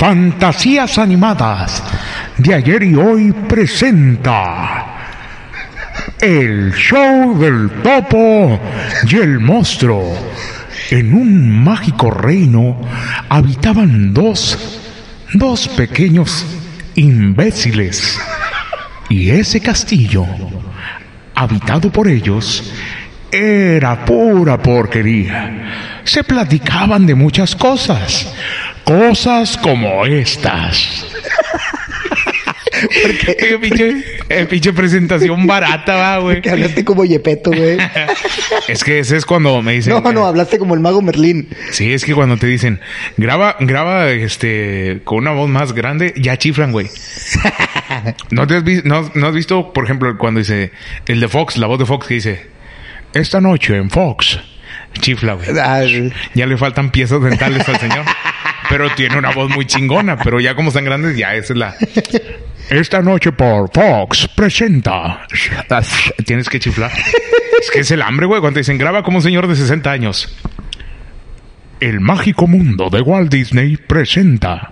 Fantasías animadas de ayer y hoy presenta el show del topo y el monstruo. En un mágico reino habitaban dos, dos pequeños imbéciles. Y ese castillo, habitado por ellos, era pura porquería. Se platicaban de muchas cosas. Cosas como estas. Porque Eh, pinche, pinche presentación barata, va, güey. que hablaste como Yepeto, güey. Es que ese es cuando me dicen. No, no, hablaste como el mago Merlín. Sí, es que cuando te dicen, graba, graba, este, con una voz más grande, ya chiflan, güey. ¿No, te has vis- no, no has visto, por ejemplo, cuando dice, el de Fox, la voz de Fox que dice, esta noche en Fox, chifla, güey. Ah. Ya le faltan piezas dentales al señor. Pero tiene una voz muy chingona, pero ya como están grandes, ya esa es la... Esta noche por Fox presenta... Tienes que chiflar. Es que es el hambre, güey. Cuando dicen, graba como un señor de 60 años. El mágico mundo de Walt Disney presenta...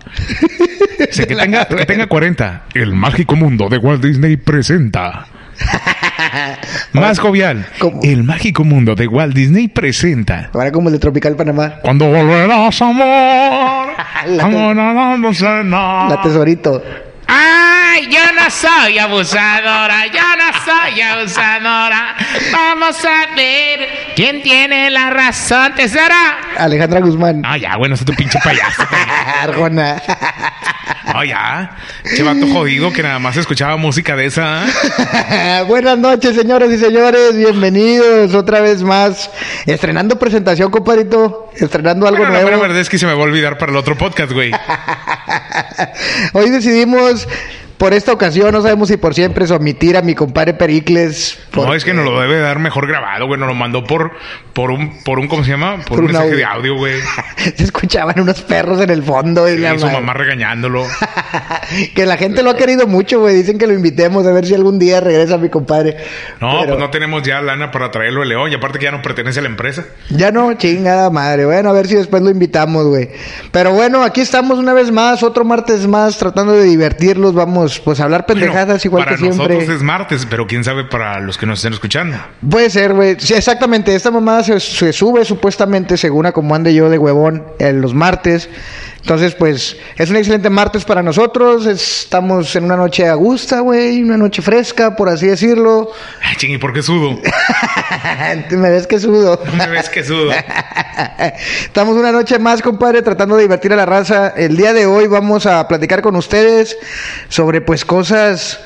O sea, que, tenga, que tenga 40. El mágico mundo de Walt Disney presenta... Más jovial. ¿Cómo? El mágico mundo de Walt Disney presenta... Ahora como el de Tropical Panamá. Cuando volverás, amor. La- amor. La tesorito. Ay, yo no soy abusadora, yo no soy abusadora. Vamos a ver quién tiene la razón, tesora. Alejandra Guzmán. Ah, ya, bueno, es tu pinche payaso. Arjona. Ah, ya. Che vato jodido que nada más escuchaba música de esa. ¿eh? Buenas noches, señoras y señores. Bienvenidos otra vez más. Estrenando presentación, compadrito. Estrenando algo Bueno, la nuevo. mera verdad es que se me va a olvidar para el otro podcast, güey. Hoy decidimos, por esta ocasión, no sabemos si por siempre, es omitir a mi compadre Pericles. No, es que nos lo debe dar mejor grabado, güey. Nos lo mandó por, por un, por un, ¿cómo se llama? Por, Por un mensaje audio. de audio, güey. Se escuchaban unos perros en el fondo. Y Y la su madre. mamá regañándolo. que la gente lo ha querido mucho, güey. Dicen que lo invitemos a ver si algún día regresa mi compadre. No, Pero pues no tenemos ya lana para traerlo de León. Y aparte que ya no pertenece a la empresa. Ya no, chingada madre. Bueno, a ver si después lo invitamos, güey. Pero bueno, aquí estamos una vez más, otro martes más, tratando de divertirlos. Vamos, pues a hablar pendejadas Bueno, igual que siempre. nosotros es martes, pero quién sabe para los que nos estén escuchando. Puede ser, güey. Sí, exactamente. Esta mamada se, se sube supuestamente, según a como ande yo de huevón, en los martes. Entonces, pues, es un excelente martes para nosotros. Estamos en una noche a gusta, güey. Una noche fresca, por así decirlo. Ay, ching, ¿y por qué sudo? Me ves que sudo. ¿Me ves que sudo? Estamos una noche más, compadre, tratando de divertir a la raza. El día de hoy vamos a platicar con ustedes sobre, pues, cosas...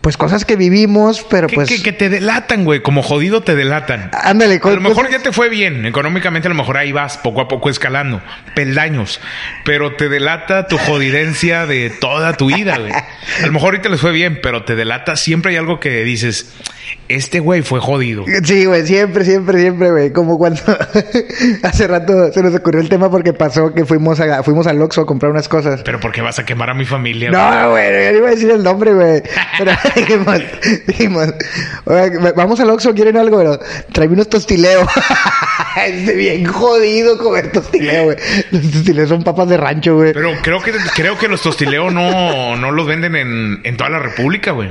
Pues cosas que vivimos, pero Que, pues... que- que te delatan, güey. Como jodido te delatan. Ándale, A lo mejor ya te fue bien. Económicamente a lo mejor ahí vas poco a poco escalando. Peldaños. Pero te delata tu jodidencia de toda tu vida, güey. A lo mejor ahorita les fue bien, pero te delata. Siempre hay algo que dices, este güey fue jodido. Sí, güey, siempre, siempre, siempre, güey. Como cuando hace rato se nos ocurrió el tema porque pasó que fuimos a, fuimos al Oxxo a comprar unas cosas. Pero ¿por qué vas a quemar a mi familia? güey? No, güey, yo no iba a decir el nombre, güey. Pero dijimos, dijimos, "Oye, vamos al Oxxo, ¿quieren algo? Pero tráeme unos tostileos. es bien jodido comer tostileo, güey. Los tostileos son papas de rancho, güey. Pero creo que creo que los tostileos no, no los venden en, en toda la República, güey.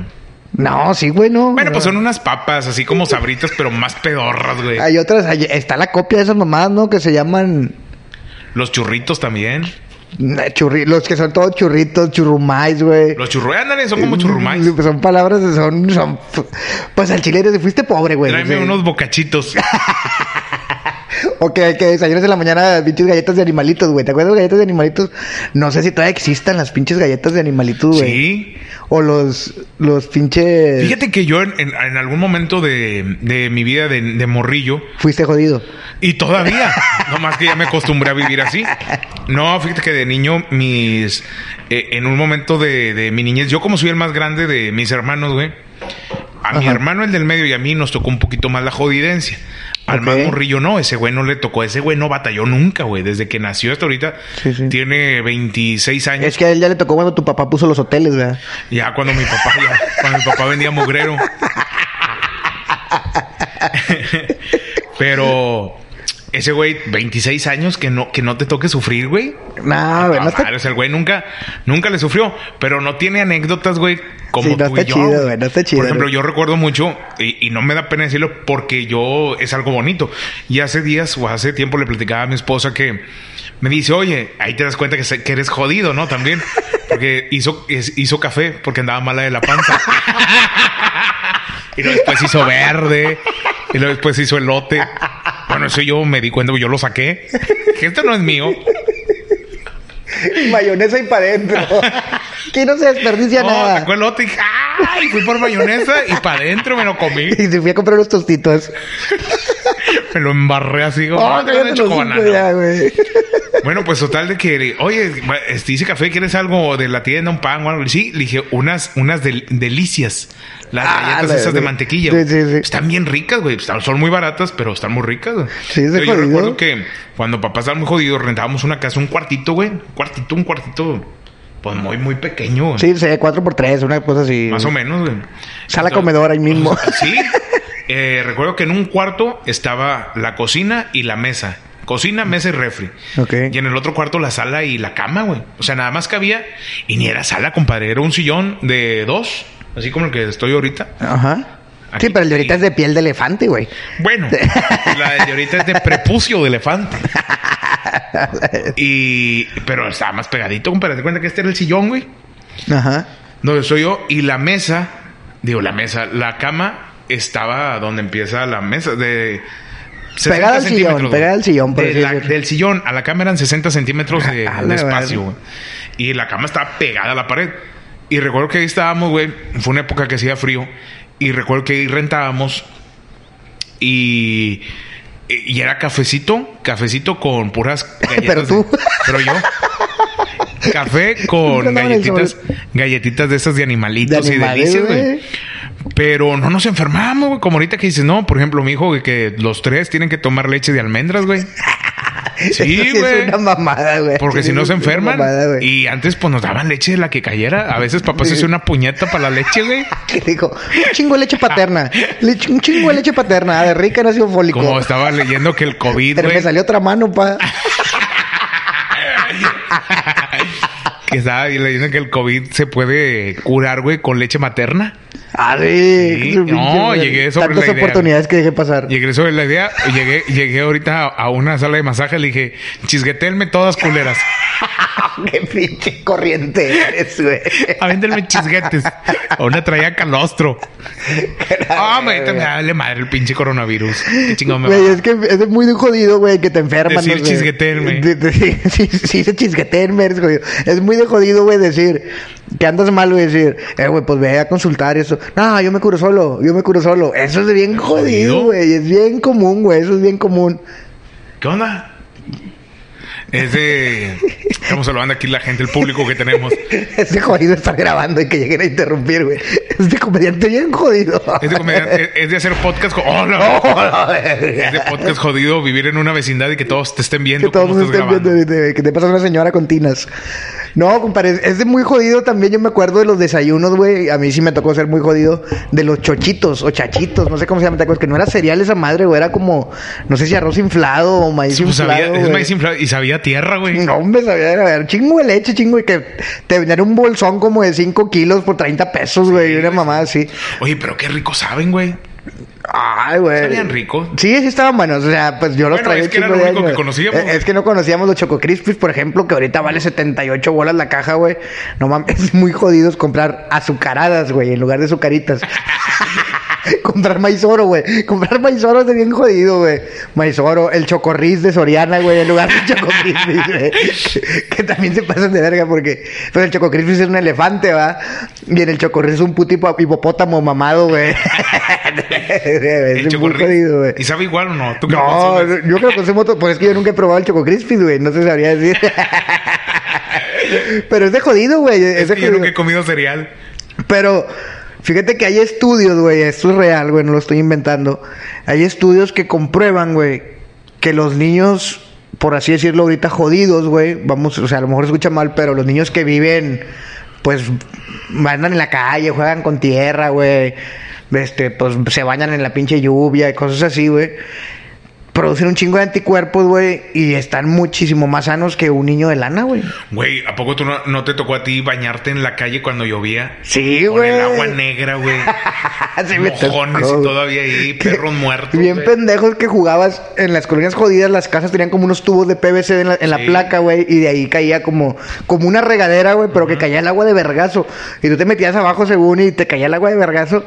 No, sí, güey, no. Bueno, pues son unas papas así como sabritas, pero más pedorras, güey. Hay otras, hay- está la copia de esas mamadas, ¿no? Que se llaman Los churritos también. Churri, los que son todos churritos, churrumais, güey. Los churru... Ándale, son como churrumais. Mm, Son palabras, son, son... Pues al chile te fuiste pobre, güey. Tráeme unos bocachitos. O que, que desayunas en la mañana pinches galletas de animalitos, güey. ¿Te acuerdas de galletas de animalitos? No sé si todavía existan las pinches galletas de animalitos, güey. Sí. O los, los pinches... Fíjate que yo en, en- en algún momento de, de mi vida de, de morrillo, Fuiste jodido. y todavía, no más que ya me acostumbré a vivir así. No, fíjate que de niño, mis. eh, en un momento de, de mi niñez, yo como soy el más grande de mis hermanos, güey. A mi hermano, el del medio, y a mí nos tocó un poquito más la jodidencia. Al más morrillo no, ese güey no le tocó, ese güey no batalló nunca, güey. Desde que nació hasta ahorita, Sí, sí. tiene 26 años. Es que a él ya le tocó cuando tu papá puso los hoteles, ¿verdad? Ya cuando mi papá, ya, cuando mi papá vendía mugrero. Pero ese güey, 26 años, que no, que no te toque sufrir, güey. No, güey, no está... o sea, el güey nunca, nunca le sufrió, pero no tiene anécdotas, güey, como Sí, no tú está y yo. chido, güey, no está chido, Por ejemplo, güey. yo recuerdo mucho, y, y no me da pena decirlo, porque yo es algo bonito. Y hace días o hace tiempo le platicaba a mi esposa que me dice, oye, ahí te das cuenta que, se- que eres jodido, ¿no? También. Porque hizo, es- hizo café porque andaba mala de la panza. y luego después hizo verde. Y luego después hizo elote. Bueno, eso yo me di cuenta, yo lo saqué. Que esto no es mío. Mayonesa y para adentro. Aquí no se desperdicia No, nada. sacó elote y dije, ¡ay! Fui por mayonesa y para adentro me lo comí. Y se fui a comprar unos tostitos. Me lo embarré así como Oh, "Ah, cállate de los chocobanano". cinco ya, güey. Bueno, pues total de que, oye, este, dice café, ¿quieres algo de la tienda, un pan o algo? Sí, le dije, unas, unas del- delicias. Las Ah, galletas la- esas de de- mantequilla. sí, sí, sí. Están bien ricas, güey. Son muy baratas, pero están muy ricas. güey. Sí, es de Yo- Yo recuerdo que cuando papá estaba muy jodido, rentábamos una casa, un cuartito, güey. Un cuartito, un cuartito, pues muy, muy pequeño. güey. Sí, sé, 4x3, una cosa así. Más o menos, güey. Sala Entonces- comedor ahí mismo. Sí. Eh, recuerdo que en un cuarto estaba la cocina y la mesa. Cocina, mesa y refri. Ok. Y en el otro cuarto la sala y la cama, güey. O sea, nada más cabía. Y ni era sala, compadre. Era un sillón de dos. Así como el que estoy ahorita. Ajá. Aquí- Sí, pero el de ahorita es de piel de elefante, güey. Bueno, la de ahorita es de prepucio de elefante. Y... Pero estaba más pegadito, compadre. ¿Te cuenta que este era el sillón, güey? Ajá. donde estoy yo y la mesa, digo la mesa, la cama estaba donde empieza la mesa de 60 Pegada al sillón, pegada al sillón, por De así la- decirlo. del sillón a la cama eran 60 centímetros de, espacio, güey. Y la cama estaba pegada a la pared. Y recuerdo que ahí estábamos, güey. Fue una época que hacía frío. Y recuerdo que ahí rentábamos. Y. Y era cafecito, cafecito con puras galletas. Pero tú. de- pero yo. Café con galletitas, galletitas de esas de animalitos De y animales, delicias, güey. Pero no nos enfermamos, güey. Como ahorita que dices, no, por ejemplo, mi hijo, que los tres tienen que tomar leche de almendras, güey. Sí, Eso güey. Es una mamada, güey. Porque si no se enferman. mamada, y antes, pues nos daban leche de la que cayera. A veces papá se hacía una puñeta para la leche, güey. Que dijo, un chingo de leche paterna. Leche- un chingo de leche paterna. De rica en ácido fólico. Como estaba leyendo que el COVID, Pero me salió otra mano, pa. Que estaba leyendo que el COVID se puede curar, güey, con leche materna. Ah, sí. No, llegué sobre Tantas la idea, oportunidades que dejé pasar. Llegué sobre la idea, llegué, llegué ahorita a, a una sala de masaje, le dije, chisguetelme todas culeras. Qué pinche corriente eres, güey. Avéntenme chisguetes. A una traía calostro. Ah, me me vale madre el pinche coronavirus. Qué chingón me Güey, va. es que es muy de jodido, güey, que te enferman. Decir ¿no, chisguetelme. Sí, sí, chisguetelme, eres jodido. Es muy de jodido, güey, decir que andas mal, güey, decir, eh, güey, pues ve a consultar y eso. No, yo me curo solo, yo me curo solo. Eso es bien jodido, güey. Es bien común, güey, eso es bien común. ¿Qué onda? Es de... Estamos hablando aquí la gente, el público que tenemos. Es de jodido estar grabando y que lleguen a interrumpir, güey. Es de comediante bien jodido. Es de, comediante- es- es de hacer podcast... ¡Oh, no! Oh. Es de podcast jodido vivir en una vecindad y que todos te estén viendo Que todos estás estén grabando. viendo, que te pasa una señora con tinas. No, compadre, es de muy jodido también. Yo me acuerdo de los desayunos, güey. A mí sí me tocó ser muy jodido. De los chochitos o chachitos, no sé cómo se llama. ¿te acuerdas? Que no era cereal esa madre, güey. Era como, no sé si arroz inflado o maíz Pues sabía- inflado. es güey. maíz inflado y sabía tierra, güey. No, hombre, sabía, era era chingo de leche, chingo. Y que te vendían un bolsón como de 5 kilos por 30 pesos, güey. y una mamada así. Oye, pero qué rico saben, güey. Ay, güey. Sabían rico. Sí, sí estaban buenos. O sea, pues yo los traía es que era lo único que conocíamos. Eh, Es que no conocíamos los Choco Crispies, por ejemplo, que ahorita vale 78 bolas la caja, güey. No mames, es muy jodidos comprar azucaradas, güey, en lugar de azucaritas. Comprar maíz oro, güey. Comprar maíz oro es bien jodido, güey. Maíz oro, el chocorriz de Soriana, güey, en lugar del chococrispis, güey. Que, que también se pasan de verga porque... Pues el chococrispis es un elefante, ¿va? Y en el chocorriz es un puto hipo- hipopótamo mamado, güey. El es muy chocorriz. jodido, güey. ¿Y sabe igual o no? ¿Tú qué lo No, yo creo que consumo todo. Pues es que yo nunca he probado el Choco Crispis, güey. No se sabría decir. Pero es de jodido, güey. Es, Es de que yo jodido. nunca he comido cereal. Pero fíjate que hay estudios, güey. Esto es real, güey. No lo estoy inventando. Hay estudios que comprueban, güey, que los niños, por así decirlo, ahorita jodidos, güey. Vamos, o sea, a lo mejor escucha mal, pero los niños que viven, pues, andan en la calle, juegan con tierra, güey. Este, pues se bañan en la pinche lluvia y cosas así, güey. Producen un chingo de anticuerpos, güey, y están muchísimo más sanos que un niño de lana, güey. Güey, ¿a poco tú no, no te tocó a ti bañarte en la calle cuando llovía? Sí, Con güey. el agua negra, güey. Mojones tocó, y todavía ahí, perros muertos. Bien pendejos que jugabas en las colonias jodidas, las casas tenían como unos tubos de PVC en la, en la placa, güey, y de ahí caía como, como una regadera, güey, pero que caía el agua de vergazo. Y tú te metías abajo según y te caía el agua de vergazo.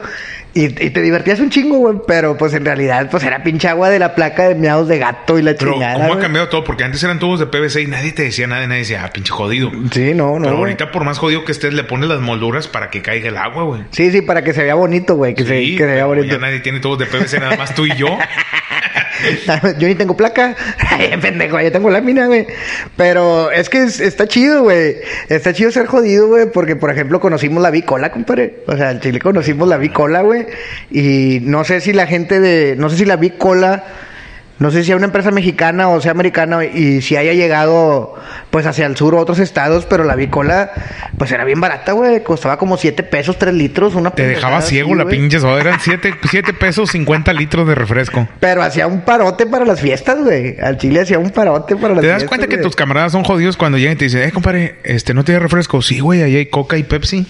Y, y te divertías un chingo, güey, pero pues en realidad, pues era pinche agua de la placa de miados de gato y la Pero, chingada. ¿cómo ha cambiado todo? Porque antes eran tubos de PVC y nadie te decía nada, nadie decía, ah, pinche jodido. Sí, no, no. Pero ahorita, por más jodido que estés, le pones las molduras para que caiga el agua, güey. Sí, sí, para que se vea bonito, güey, que, se, que se vea bonito. ya nadie tiene tubos de PVC, nada más tú y yo. yo ni tengo placa. Pendejo, yo tengo lámina, güey. Pero es que es- está chido, güey. Está chido ser jodido, güey. Porque, por ejemplo, conocimos la bicola, compadre. O sea, en Chile conocimos la bicola, güey. Y no sé si la gente de... No sé si la bicola... No sé si sea una empresa mexicana o sea americana y si haya llegado pues hacia el sur o otros estados, pero la bicola pues era bien barata, güey. Costaba como 7 pesos, 3 litros, una Te dejaba ciego así, la pinche soda. Eran 7 pesos 50 litros de refresco. Pero hacía un parote para las fiestas, güey. Al chile hacía un parote para las ¿Te das fiestas. cuenta que tus camaradas son jodidos cuando llegan y te dicen, eh, compadre, este, ¿no tienes refresco? Sí, güey, ahí hay coca y Pepsi.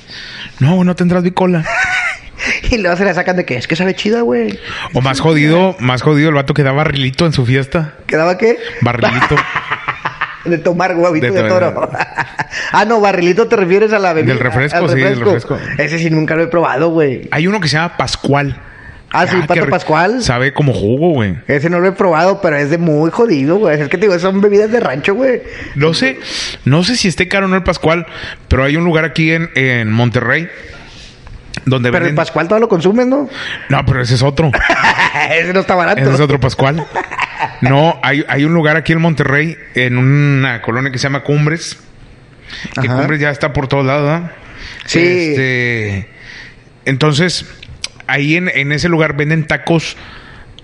No, no tendrás bicola. Y luego se la sacan de que es que sabe chida, güey. O más jodido, más jodido el vato que da barrilito en su fiesta. ¿Quedaba qué? Barrilito. De tomar huevito De de, to- toro. ah, no, barrilito te refieres a la bebida. Del refresco, sí, del refresco. Ese sí nunca lo he probado, güey. Hay uno que se llama Pascual. Ah, sí, qué Pato Pascual. Sabe como jugo, güey. Ese no lo he probado, pero es de muy jodido, güey. Es que te digo, son bebidas de rancho, güey. No sé, no sé si esté caro o no el Pascual, pero hay un lugar aquí en, en Monterrey donde Pero el. Pascual todo lo consumes, ¿no? No, pero ese es otro. ese no está barato. Ese es otro Pascual. No, hay, hay un lugar aquí en Monterrey, en una colonia que se llama Cumbres. Que Ajá. Cumbres ya está por todos lados, ¿verdad? Sí. Este, entonces, ahí en, en ese lugar venden tacos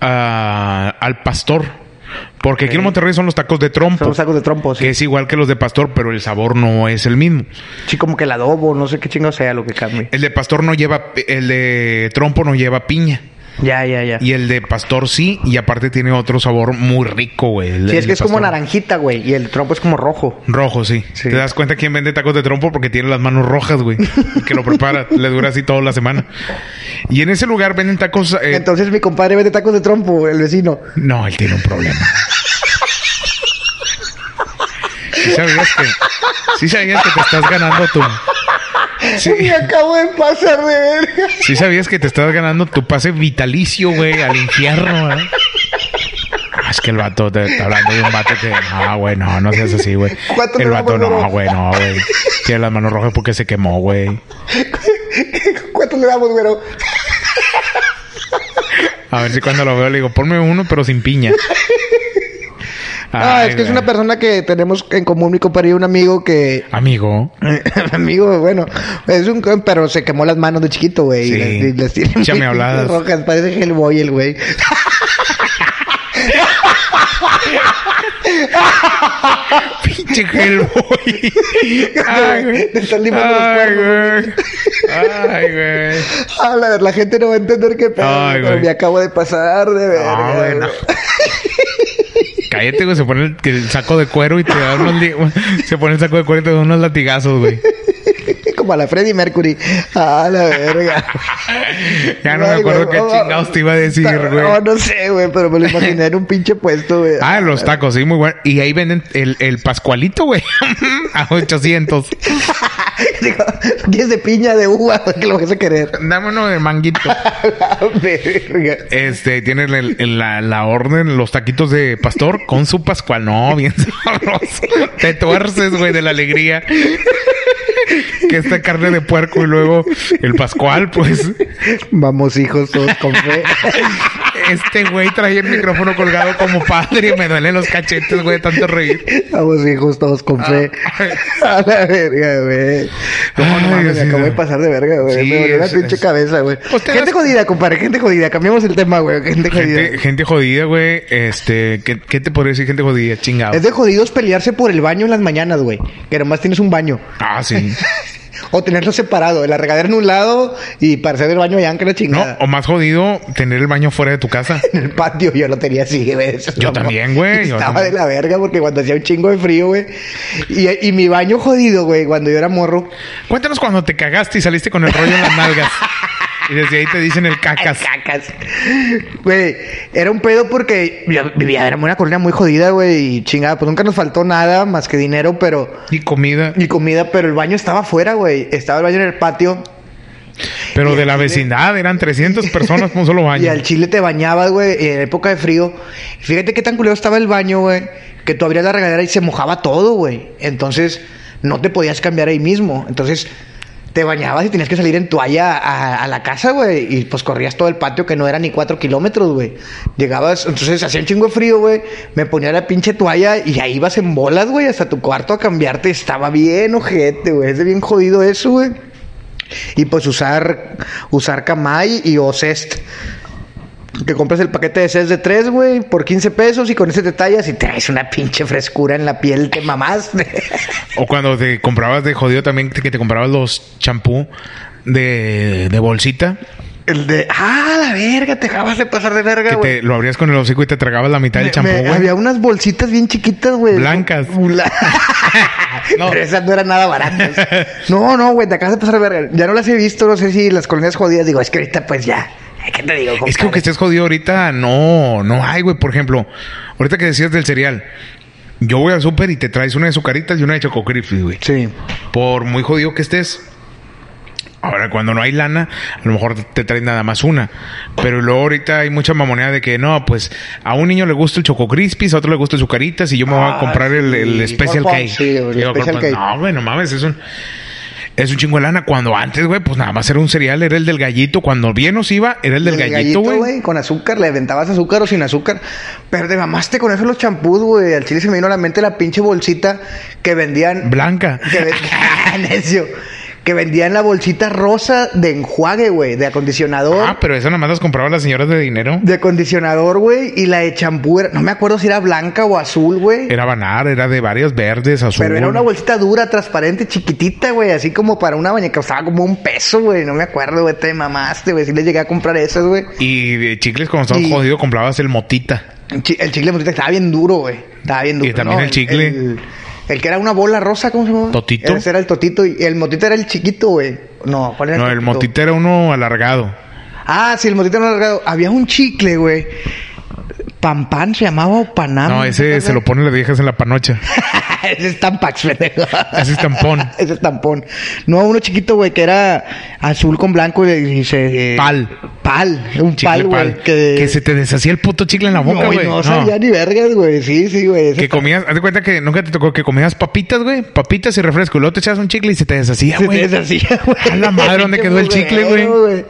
ah, al pastor. Porque aquí en. Monterrey son los tacos de trompo. Son los sacos de trompo, sí. Que es igual que los de pastor, pero el sabor no es el mismo. Sí, como que el adobo, no sé qué chingo sea lo que cambie. El de pastor no lleva, el de trompo no lleva piña. Ya, ya, ya. Y el de pastor sí, y aparte tiene otro sabor muy rico, güey. el- Sí, es que es como naranjita, güey. Y el trompo es como rojo. Rojo, sí. Sí. Te das cuenta quién vende tacos de trompo porque tiene las manos rojas, güey. Y que lo prepara, le dura así toda la semana. Y en ese lugar venden tacos. eh, Entonces mi compadre vende tacos de trompo, el vecino. No, él tiene un problema. ¿Sí sabías que, sí sabías que te estás ganando tu. Sí, Me acabo de pasar de verga. sí sabías que te estás ganando tu pase vitalicio, güey, al infierno, ¿verdad? Ah, Es que el vato te está hablando de un vato que. No, güey, no, no seas así, güey. ¿Cuánto El vato, no, güey, no, güey. Tiene las manos rojas porque se quemó, güey. ¿Cuánto le damos, güero? A ver si cuando lo veo le digo, ponme uno, pero sin piña. Ah, Ay, es que es una persona que tenemos en común, mi compadre y un amigo que... Amigo. amigo, bueno, es un... Pero se quemó las manos de chiquito, güey. Sí. Y les, tiene muy habladas. rojas. Parece Hellboy el güey. Pinche Hellboy. Ay, güey. Te están limando los Ay, cuernos, güey. Ay, güey. Ah, la, la gente no va a entender qué pedo, Ay, pero me acabo de pasar de verga. No, güey, no. Cállate, güey. Se pone el, el saco de cuero y te da unos... Se pone el saco de cuero y te da unos latigazos, güey. Como a la Freddie Mercury. Ah, la verga. Ya no me acuerdo güey, qué chingados te iba a decir, No, güey. no sé, güey, pero me lo imaginé en un pinche puesto, güey. Ah, los tacos, sí, muy bueno. Y ahí venden el, el pascualito, güey. a 800. Digo, ¿quieres de piña, de uva? ¿Qué lo vas a querer? Uno de manguito. Este, tiene el- el- la, la orden, los taquitos de pastor con su pascual. No, bien sabroso. Te tuerces, güey, de la alegría. Que esta carne de puerco y luego el pascual, pues. Vamos, hijos, todos con fe. Este güey trae el micrófono colgado como padre y me duelen los cachetes, güey, tanto reír. Vamos, hijos, todos con fe. Ah. A la verga, güey. No, no Ay, mames, me acabo de no. pasar de verga, güey. Sí, me dolió la pinche es- cabeza, güey. Pues te Gente jodida, compadre, gente jodida. Cambiamos el tema, güey. Gente jodida. Gente, gente jodida, güey. Este, ¿qué, qué te podría decir gente jodida? Chingado. Es de jodidos pelearse por el baño en las mañanas, güey. Que nomás tienes un baño. Ah, sí. O tenerlo separado. La regadera en un lado y para hacer el baño allá en que la No, chingada. o más jodido, tener el baño fuera de tu casa. En el patio yo lo tenía así, Yo no- también, güey, Estaba también. de la verga porque cuando hacía un chingo de frío, güey. Y, y mi baño jodido, güey, cuando yo era morro. Cuéntanos cuando te cagaste y saliste con el rollo en las nalgas. Y desde ahí te dicen el cacas. Cacas. Güey, era un pedo porque yo vivía, era una colonia muy jodida, güey. Y chingada, pues nunca nos faltó nada más que dinero, pero. Y comida. Y comida, pero el baño estaba afuera, güey. Estaba el baño en el patio. Pero y de la chile- vecindad eran 300 personas por un solo baño. Y al chile te bañabas, güey, en época de frío. Fíjate qué tan culero estaba el baño, güey, que tú abrías la regadera y se mojaba todo, güey. Entonces, no te podías cambiar ahí mismo. Entonces, te bañabas y tenías que salir en toalla a, a la casa, güey. Y pues corrías todo el patio que no era ni cuatro kilómetros, güey. Llegabas, entonces hacía un chingo de frío, güey. Me ponía la pinche toalla y ahí ibas en bolas, güey, hasta tu cuarto a cambiarte. Estaba bien ojete, güey. Es de bien jodido eso, güey. Y pues usar, usar Kamai y o Cest. Que compras el paquete de Cest de 3, güey, por 15 pesos y con ese te tallas y traes una pinche frescura en la piel, te mamaste. O cuando te comprabas de jodido también, que te comprabas los champú de, de bolsita. El de, ah, la verga, te acabas de pasar de verga, güey. lo abrías con el hocico y te tragabas la mitad del champú, güey. Había unas bolsitas bien chiquitas, güey. Blancas. Bla- No. Pero esas no eran nada baratas. No, no, güey, te acabas de pasar de verga. Ya no las he visto, no sé si las colonias jodidas. Digo, es que ahorita pues ya. ¿Qué te digo, Es que aunque estés jodido ahorita, no, no hay, güey. Por ejemplo, ahorita que decías del cereal, yo voy al súper y te traes una de sucaritas y una de Choco güey. Sí. Por muy jodido que estés. Ahora, cuando no hay lana, a lo mejor te traes nada más una. Pero luego ahorita hay mucha mamonea de que no, pues a un niño le gusta el Choco Crispy, a otro le gusta el Sucaritas y yo me voy a Ah, comprar el, el Special sí, el Cake. No, güey, no mames, es un... Es un chingo de lana. Cuando antes, güey, pues nada más era un cereal, era el del gallito. Cuando bien nos iba, era el del El gallito, güey. Con azúcar, le aventabas azúcar o sin azúcar. Pero te mamaste con eso los champús, güey. Al chile se me vino a la mente la pinche bolsita que vendían. Blanca. Que ven- Necio. Que vendían la bolsita rosa de enjuague, güey. De acondicionador. Ah, pero esa nada más las compraban las señoras de dinero. De acondicionador, güey. Y la de champú era. No me acuerdo si era blanca o azul, güey. Era banar, era de varias verdes, azul. Pero era una bolsita dura, transparente, chiquitita, güey. Así como para una baña que costaba como un peso, güey. No me acuerdo, güey. Te mamaste, güey. Si le llegué a comprar esas, güey. Y de chicles, cuando estabas Y- jodido, comprabas el motita. El chicle motita estaba bien duro, güey. Estaba bien duro. Y también el chicle. El, el que era una bola rosa, ¿cómo se llama? ¿Totito? Ese era el totito. Y el motita era el chiquito, güey. No, ¿cuál era No, el motita era uno alargado. Ah, sí, el motita era alargado. Había un chicle, güey. Pan Pan se llamaba o Panam. No, ese se lo ponen las viejas en la panocha. ese es Tampax, pendejo. Ese es tampón. ese es tampón. No, uno chiquito, güey, que era azul con blanco y, y se... eh, Pal. Pal. Un Chicle pal, güey. Que... se te deshacía el puto chicle en la boca, güey. no, No. sabía ni vergas, güey. Sí, sí, güey. Que comías, haz de cuenta que nunca te tocó que comías papitas, güey. Papitas y refresco. Y luego te echabas un chicle y se te deshacía, Se güey. te deshacía, güey. A la madre, ¿dónde quedó el chicle, güey?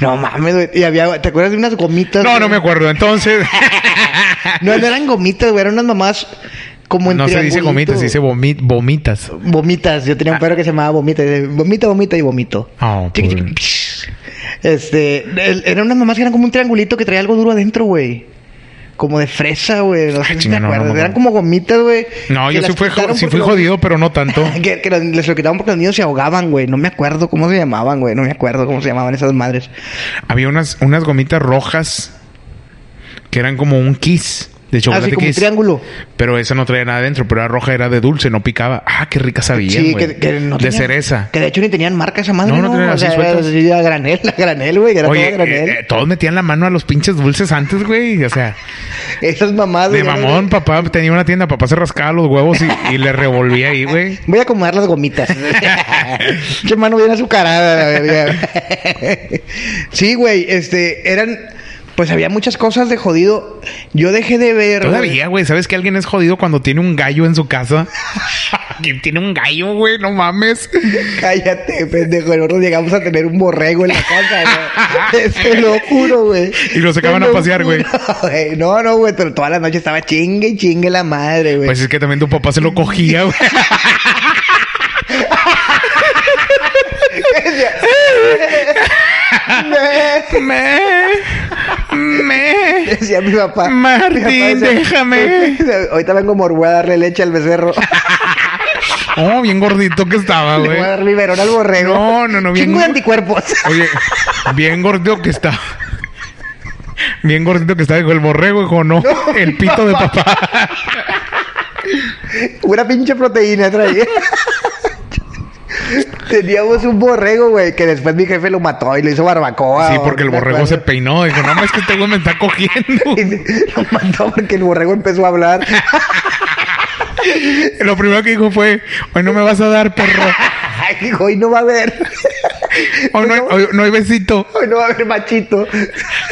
No mames, güey. Y había, ¿te acuerdas de unas gomitas? No, no me acuerdo. Entonces, No, no eran gomitas, güey. Eran unas mamás como en no se dice gomitas, se dice vomi- vomitas. Vomitas. Yo tenía un perro que se llamaba Vomita. Vomita, vomita y vomito. Ah, Chiqui. Este, eran unas mamás que eran como un triangulito que traía algo duro adentro, güey. Como de fresa, güey. No sé si no, no eran como gomitas, güey. No, yo sí fui, sí los- jodido, pero no tanto. que, que los- les lo quitaban porque los niños se ahogaban, güey. No me acuerdo cómo se llamaban, güey. No me acuerdo cómo se llamaban esas madres. Había unas, unas gomitas rojas que eran como un kiss. De chocolate Así como un triángulo. Pero esa no traía nada adentro, pero la roja era de dulce, no picaba. Ah, qué rica sabía, Sí, que, que no de tenían- cereza. Que de hecho ni tenían marca esa madre, No, ¿no? no tenían o así sea, sueltas. era granel, granel, güey. Era Oye, todo granel. eh, eh, todos metían la mano a los pinches dulces antes, güey. O sea, Esas mamadas. de mamón, papá tenía una tienda, papá se rascaba los huevos y, y le revolvía ahí, güey. Voy a acomodar las gomitas. Qué mano bien azucarada, sí, güey, este, eran, pues había muchas cosas de jodido. Yo dejé de ver. Todavía, güey, ¿sabes que alguien es jodido cuando tiene un gallo en su casa? ¿Quién tiene un gallo, güey? No mames. Cállate, pendejo. Nosotros llegamos a tener un borrego en la casa, güey. Te lo juro, güey. Y lo sacaban a pasear, güey. No, no, güey, pero toda la noche estaba chingue y chingue la madre, güey. Pues es que también tu papá se lo cogía, güey. Me, me. Decía mi papá. Martín, Mi papá decía, déjame. Ahorita vengo mor, voy a darle leche al becerro. Oh, bien gordito que estaba, Le voy a güey. dar biberón al borrego. No, no, no, bien Chingo de anticuerpos. Oye, bien gordito que está. Bien gordito que está, dijo el borrego, dijo no, el pito de papá. Una pinche proteína traía. Teníamos un borrego, güey, que después mi jefe lo mató y lo hizo barbacoa. Sí, porque el borrego se peinó. Dijo, no, es que este güey me está cogiendo. Y Lo mató porque el borrego empezó a hablar. Lo primero que dijo fue, hoy no me vas a dar, perro. Dijo, hoy no va a haber. Hoy no hay, hoy no hay besito. Hoy no va a haber machito.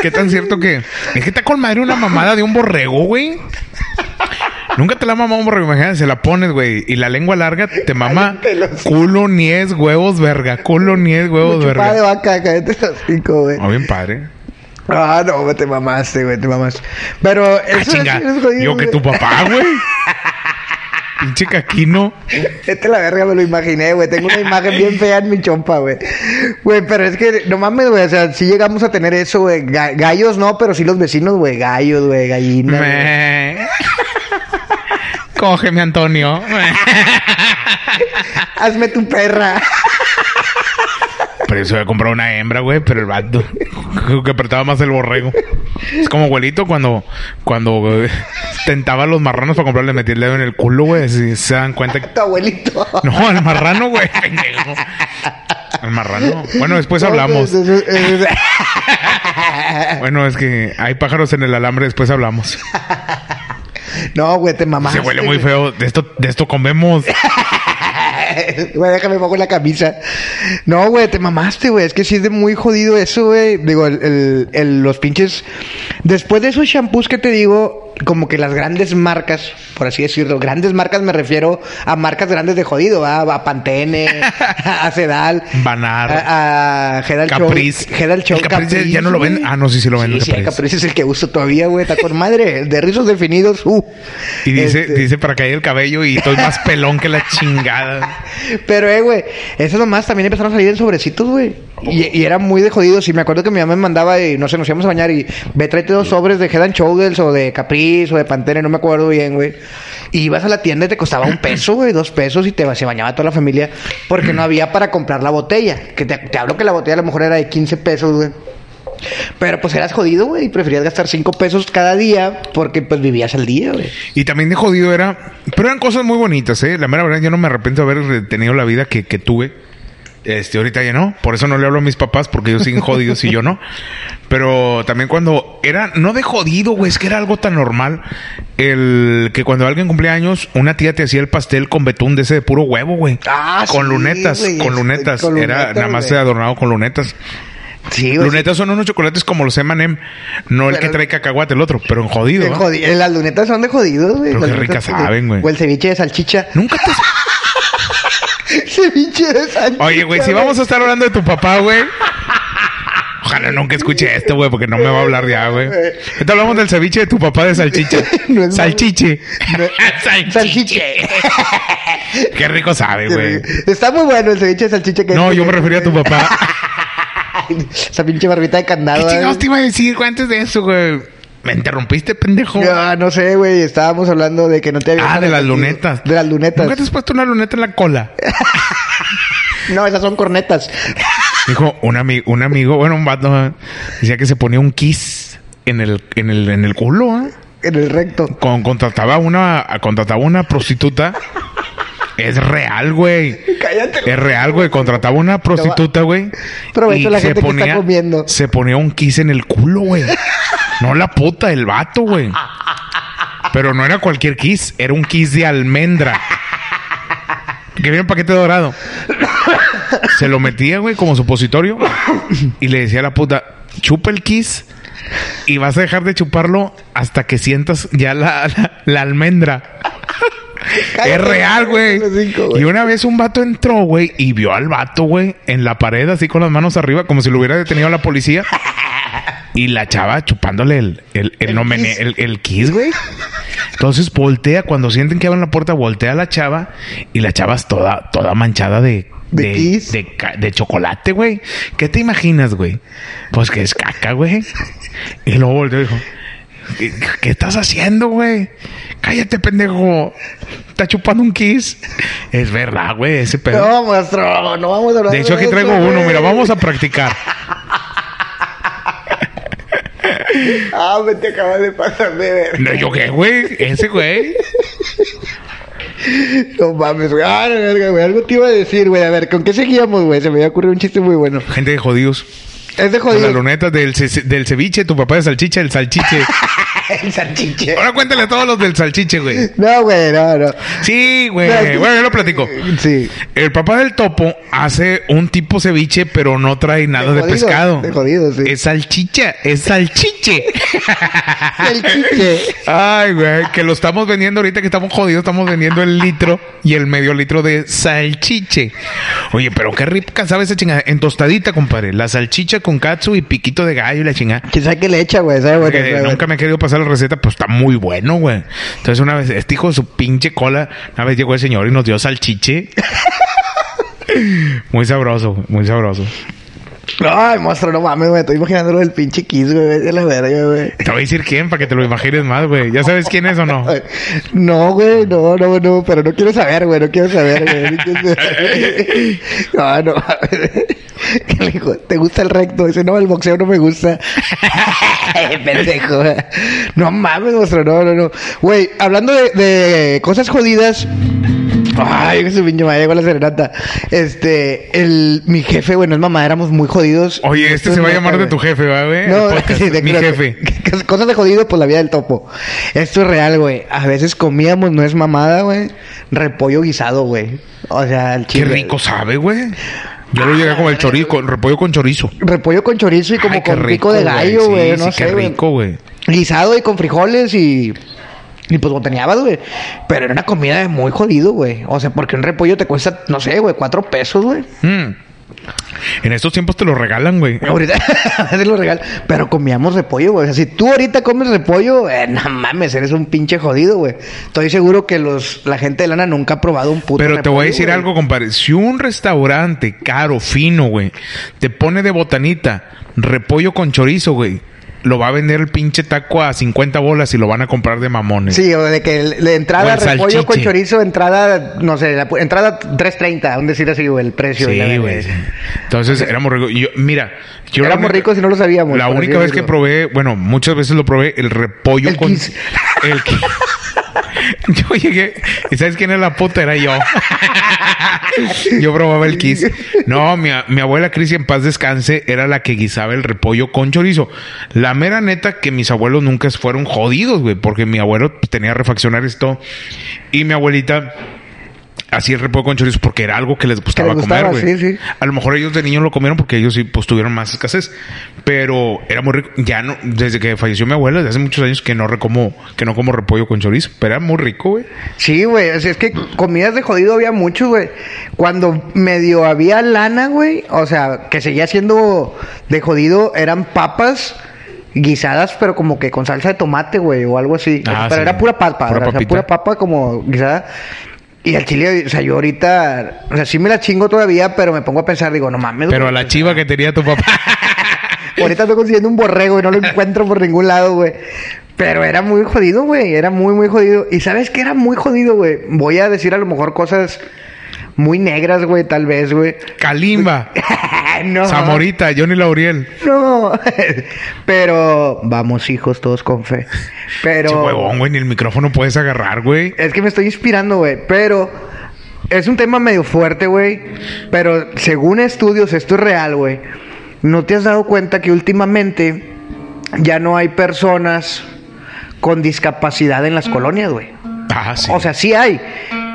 ¿Qué tan cierto que? Es que está con madre una mamada de un borrego, güey. Nunca te la mama un borrego, imagínate, se la pones, güey, y la lengua larga te mama culo, niés, huevos, verga, culo, niés, huevos, de verga. vaca, cállate los cinco, güey. Oh, bien padre. Ah, no, te mamaste, güey, te mamaste. Pero Ah, eso chinga. es jodido, Yo que tu papá, güey. Pinche caquino. Este la verga me lo imaginé, güey. Tengo una imagen bien fea en mi chompa, güey. Güey, pero es que no mames, güey. O sea, sí llegamos a tener eso, güey. Ga- gallos no, pero sí los vecinos, güey. Gallos, güey, gallinas. Cógeme, Antonio. Hazme tu perra. Pero eso voy a comprar una hembra, güey, pero el vato creo que apretaba más el borrego. Es como abuelito cuando cuando güey, tentaba a los marranos para comprarle metía el dedo en el culo, güey, si se dan cuenta que Tu abuelito. no, al marrano, güey, pendejo. Al marrano. Bueno, después hablamos. Bueno, es que hay pájaros en el alambre, después hablamos. No, güey, te mamaste. Se huele muy feo. De esto de esto comemos. Güey, déjame pongo la camisa. No, güey, te mamaste, güey. Es que sí es de muy jodido eso, güey. Digo, el, el- el- los pinches. Después de esos shampoos que te digo, como que las grandes marcas, por así decirlo, grandes marcas me refiero a marcas grandes de jodido, a Pantene, a Sedal, Banar. a, a Head and Capriz. Show- El Capriz ya no lo ven. Ah, no, sí, sí lo venden, Sí, el Capriz. Capriz es el que uso todavía, güey. Está con madre. De rizos definidos, uh. Y dice, Este- dice para caer el cabello y estoy más pelón que la chingada. Pero, eh, güey, eso nomás también empezaron a salir en sobrecitos, güey. Y, y era muy de jodidos. Y me acuerdo que mi mamá me mandaba y no sé, nos íbamos a bañar y ve, tráete dos sobres de Head Shoulders o de O de Pantene, no me acuerdo bien, güey. Y ibas a la tienda y te costaba un peso, güey, dos pesos y te se bañaba toda la familia porque no había para comprar la botella. Que te, te hablo que la botella a lo mejor era de 15 pesos, güey. Pero pues eras jodido, güey, y preferías gastar 5 pesos cada día porque pues vivías al día, güey. Y también de jodido era... Pero eran cosas muy bonitas, ¿eh? La mera verdad, yo no me arrepiento de haber tenido la vida que, que tuve. Este, ahorita ya no. Por eso no le hablo a mis papás, porque ellos siguen jodidos y yo no. Pero también cuando era... No de jodido, güey. Es que era algo tan normal. El que cuando alguien cumplía años, una tía te hacía el pastel con betún de ese de puro huevo, güey. Ah, con sí, lunetas, güey, con este, lunetas. con era lunetas, nada más güey. adornado con lunetas. Sí, güey. Lunetas son unos chocolates como los M&M. No el Pero- que trae cacahuate, el otro. Pero en jodido. De ¿no? jodi- eh, Las lunetas son de jodidos, güey. Pero Las qué ricas saben, güey. O el ceviche de salchicha. Nunca te... ceviche de salchicha. Oye, güey, si vamos a estar hablando de tu papá, güey. Ojalá nunca escuche esto, güey, porque no me va a hablar ya, güey. Ahorita hablamos del ceviche de tu papá de salchicha. No Salchiche. No- Salchiche. Qué rico sabe, güey. Está muy bueno el ceviche de salchicha que No, yo me refería a tu papá. Esa pinche barbita de ¿Qué candado. chingados ¿eh? te iba a decir güey, antes de eso, güey? ¿Me interrumpiste, pendejo? Ah, no sé, güey. Estábamos hablando de que no te había. Ah, de las lunetas. De las lunetas. ¿Nunca te has puesto una luneta en la cola? No, esas son cornetas. Dijo un, ami- un amigo, bueno, un vato, ¿eh? decía que se ponía un kiss en el, en el, en el culo, ¿eh? En el recto. Con, contrataba una, contrataba una prostituta. Es real, güey. Cállate. Es real, güey. Contrataba una prostituta, güey. Provecho a la gente que está comiendo. Se ponía un kiss en el culo, güey. No la puta, el vato, güey. Pero no era cualquier kiss, era un kiss de almendra. Que viene en paquete dorado. Se lo metía, güey, como supositorio. Y le decía a la puta, chupa el kiss y vas a dejar de chuparlo hasta que sientas ya la, la, almendra. es real, güey. Y una vez un vato entró, güey, y vio al vato, güey, en la pared, así con las manos arriba, como si lo hubiera detenido la policía. Y la chava chupándole el, el, el, el, kiss, güey. Entonces voltea, cuando sienten que abren la puerta, voltea a la chava y la chava es toda, toda manchada de de, de, chocolate, güey. ¿Qué te imaginas, güey? Pues que es caca, güey. Y luego volteó y dijo, ¿qué, estás haciendo, güey? Cállate, pendejo. Está chupando un kiss. Es verdad, güey, ese pedo. No, maestro, no vamos a hablar De hecho, aquí traigo uno. Mira, vamos a practicar. ah, me te acabas de pasar de ver. No, ¿yo qué, güey? Ese, güey. No mames, güey. Ah, güey. Algo te iba a decir, güey. A ver, ¿con qué seguíamos, güey? Se me había ocurrido un chiste muy bueno. Gente de jodidos. Es de jodidos. La luneta del, del ceviche, tu papá de salchicha, el salchiche. el salchiche. Ahora cuéntale a todos los del salchiche, güey. No, güey, no, no. Sí, güey. bueno, yo lo platico. Sí. El papá del topo hace un tipo ceviche, pero no trae nada de, pescado. De jodido, sí. Es salchicha, es salchiche. salchiche. Ay, güey, que lo estamos vendiendo ahorita que estamos jodidos, estamos vendiendo el litro y el medio litro de salchiche. Oye, pero qué rica sabe esa chingada. En tostadita, compadre. La salchicha con katsu y piquito de gallo y la chingada. ¿Quién sabe qué le echa, güey? Nunca me he querido pasar la receta, pues está muy bueno, güey. Entonces una vez, este hijo de su pinche cola, una vez llegó el señor y nos dio salchiche. muy sabroso, muy sabroso. Ay, monstruo, no mames, güey. Estoy imaginando lo del pinche Kiss, güey. De la verga, güey. Te voy a decir quién para que te lo imagines más, güey. ¿Ya sabes quién es o no? No, güey. No, no, no. Pero no quiero saber, güey. No quiero saber, güey. No, no. ¿te gusta el recto? Dice, no, el boxeo no me gusta. Pendejo. No mames, monstruo. No, no, no. Güey, hablando de, de cosas jodidas. Ay, su pinche madre con la serenata. Este, el, mi jefe, bueno, es mamá, éramos muy jodidos. Oye, este se va a llamar de tu jefe, ¿va, güey? No, de mi jefe. Cosas de jodido, pues la vida del topo. Esto es real, güey. A veces comíamos, no es mamada, güey. Repollo guisado, güey. O sea, el chile. Qué rico sabe, güey. Yo lo llegué como el chorizo, repollo con chorizo. Repollo con chorizo y como con rico, de gallo, güey. no sé, qué rico, güey. Guisado y con frijoles y y pues botaneabas, güey. Pero era una comida muy jodido, güey. O sea, porque un repollo te cuesta, no sé, güey, cuatro pesos, güey. Mm. En estos tiempos te lo regalan, güey. Ahorita te lo regalan. Pero comíamos repollo, güey. O sea, si tú ahorita comes repollo, eh, no mames, eres un pinche jodido, güey. Estoy seguro que los, la gente de lana nunca ha probado un puto Pero te voy a decir algo, compadre. Si un restaurante caro, fino, güey, te pone de botanita repollo con chorizo, güey lo va a vender el pinche taco a 50 bolas y lo van a comprar de mamones. Sí, o de que de entrada repollo con chorizo, entrada, no sé, la, entrada 3.30, un decir así, el precio. Sí, güey. Entonces éramos ricos. Yo, mira, yo éramos ricos y no lo sabíamos. La única vez que probé, bueno, muchas veces lo probé, el repollo el con... El yo llegué, ¿y sabes quién es la puta? Era yo. yo probaba el kiss. No, mi, mi abuela Cris, en paz descanse, era la que guisaba el repollo con chorizo. La mera neta que mis abuelos nunca fueron jodidos, güey, porque mi abuelo tenía refaccionar esto y mi abuelita así el repollo con chorizo porque era algo que les gustaba, comer, güey. A lo mejor ellos de niños lo comieron porque ellos sí pues tuvieron más escasez, pero era muy rico. Ya no desde que falleció mi abuela, desde hace muchos años que no recomo que no como repollo con chorizo, pero era muy rico, güey. Sí, güey, es que comidas de jodido había mucho, güey. Cuando medio había lana, güey, o sea, que seguía siendo de jodido, eran papas guisadas, pero como que con salsa de tomate, güey, o algo así. Ah, pero era pura papa, pura, o sea, pura papa como guisada. Y al chile, o sea, yo ahorita, o sea, sí me la chingo todavía, pero me pongo a pensar, digo, no mames. Pero a la chiva que tenía tu papá. ahorita estoy consiguiendo un borrego y no lo encuentro por ningún lado, güey. Pero era muy jodido, güey. Era muy, muy jodido. Y sabes que era muy jodido, güey. Voy a decir a lo mejor cosas muy negras, güey, tal vez, güey. Kalimba. Ay, no. Zamorita, Johnny Lauriel. No. Pero vamos, hijos, todos con fe. Pero. Che, huevón, güey, ni el micrófono puedes agarrar, güey. Es que me estoy inspirando, güey. Pero es un tema medio fuerte, güey. Pero según estudios, esto es real, güey. ¿No te has dado cuenta que últimamente ya no hay personas con discapacidad en las colonias, güey? Ah, sí. O sea, sí hay,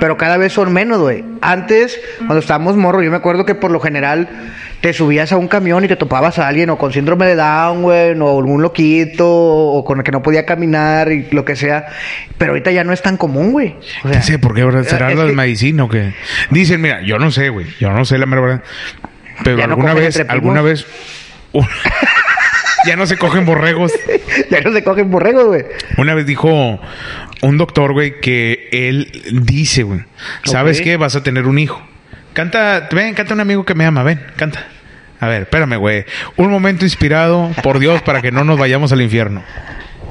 pero cada vez son menos, güey. Antes, cuando estábamos morros, yo me acuerdo que por lo general te subías a un camión y te topabas a alguien o con síndrome de Down, güey, o algún loquito, o con el que no podía caminar y lo que sea. Pero ahorita ya no es tan común, güey. O sea, sé por qué, ¿verdad? ¿Será es la que- medicina o qué? Dicen, mira, yo no sé, güey. Yo no sé la mera verdad. Pero Ya no alguna cogen vez, alguna vez. ya no se cogen borregos. ya no se cogen borregos, güey. Una vez dijo un doctor, güey, que él dice, güey, ¿sabes Ok. qué? Vas a tener un hijo. Canta, ven, canta un amigo que me ama, ven, canta. A ver, espérame, güey. Un momento inspirado por Dios para que no nos vayamos al infierno.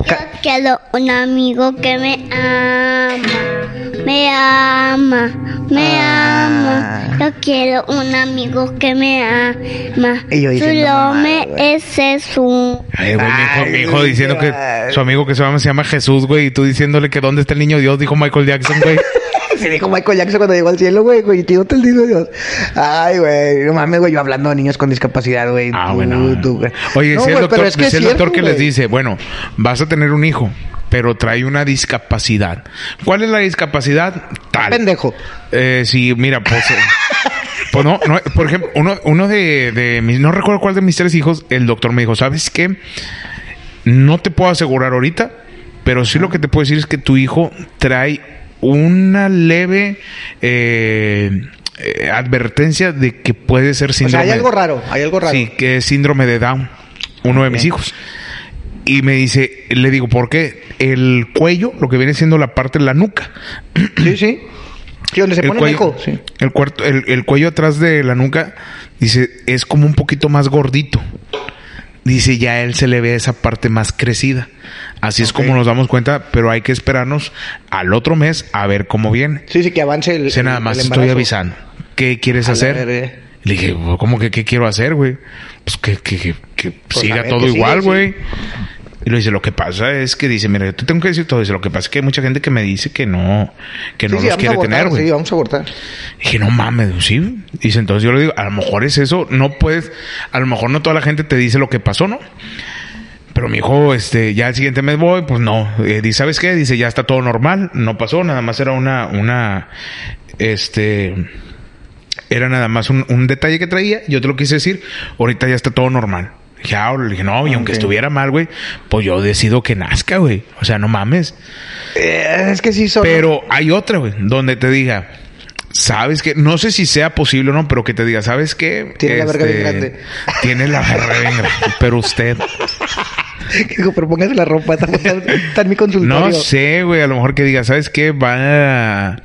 Yo quiero un amigo que me ama, me ama, me Ah. ama. Yo quiero un amigo que me ama. Y yo diciendo, es Jesús. Ay, güey, mi hijo, Ay, mi hijo diciendo que su amigo que se llama, se llama Jesús, güey, y tú diciéndole que dónde está el niño Dios, dijo Michael Jackson, güey. Se dijo Michael Jackson cuando llegó al cielo, güey, güey, tío, te digo Dios. Ay, güey, no mames, güey, yo hablando de niños con discapacidad, güey. Ah, tú, bueno. tú, güey. Oye, No, el doctor, es que decía es el doctor que les dice, bueno, vas a tener un hijo, pero trae una discapacidad. ¿Cuál es la discapacidad? Tal. Pendejo. Eh, sí, mira, pues... eh, pues no, no, por ejemplo, uno, uno de, de mis, no recuerdo cuál de mis tres hijos, el doctor me dijo, ¿sabes qué? No te puedo asegurar ahorita, pero sí lo que te puedo decir es que tu hijo trae una leve eh, eh, advertencia de que puede ser O sea, síndrome. hay algo raro, hay algo raro. Sí, que es síndrome de Down, uno de mis hijos. Y me dice, le digo, ¿por qué? El cuello, lo que viene siendo la parte de la nuca. Sí, sí. Sí, donde se el pone cuello, meco, sí. el, cuarto, el, el cuello atrás de la nuca, dice, es como un poquito más gordito. Dice, ya a él se le ve esa parte más crecida. Así es como nos damos cuenta, pero hay que esperarnos al otro mes a ver cómo viene. Sí, sí, que avance el. El- nada más el estoy avisando. ¿Qué quieres hacer? Le dije, ¿cómo que qué quiero hacer, güey? Pues que, que, que, que Pues, siga todo que igual, sí. güey. Y le dice, lo que pasa es que dice, mira, yo te tengo que decir todo. Dice, lo que pasa es que hay mucha gente que me dice que no, que Sí, no sí, los quiere abortar, tener, güey. Sí, vamos a abortar. Dije, no mames, sí. Dice, entonces yo le digo, a lo mejor es eso, no puedes, a lo mejor no toda la gente te dice lo que pasó, ¿no? Pero mi hijo, este, ya el siguiente mes voy, pues no. Eh, dice, ¿sabes qué? Dice, ya está todo normal, no pasó, nada más era una, una, este, era nada más un, un detalle que traía, yo te lo quise decir, ahorita ya está todo normal. Dije, ah, le dije, no, y aunque estuviera mal, güey, pues yo decido que nazca, güey. O sea, no mames. Eh, es que sí son. Pero hay otra, güey, donde te diga, ¿sabes qué? No sé si sea posible o no, pero que te diga, ¿sabes qué? Tiene la verga bien grande. Tiene la verga bien grande. Pero usted, Digo, pero póngase la ropa, está, en mi consultorio. no sé, güey, a lo mejor que diga, ¿sabes qué? Van a,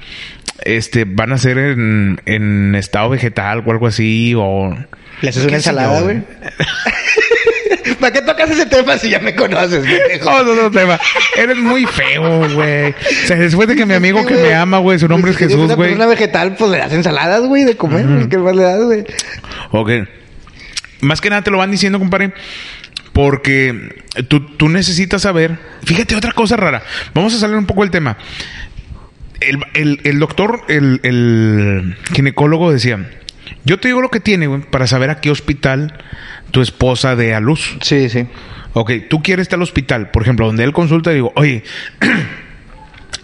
este, van a ser en, en estado vegetal o algo así, o... Le haces ¿Qué una ensalada, güey. ¿Para qué tocas ese tema si ya me conoces, pendejo? No, no, no, tema. Eres muy feo, güey. O sea, después de que mi amigo Sí, que me ama, güey, su nombre es si Jesús, una güey. persona vegetal, pues le das ensaladas, güey, de comer. güey. ¿Qué más le das, güey? Ok. Más que nada te lo van diciendo, compadre. Porque tú, tú necesitas saber. Fíjate otra cosa rara. Vamos a salir un poco del tema. El, el- el doctor, el, el ginecólogo decía: Yo te digo lo que tiene, güey, para saber a qué hospital tu esposa dé a luz. Sí, sí. Ok, tú quieres estar al hospital, por ejemplo, donde él consulta, digo, oye,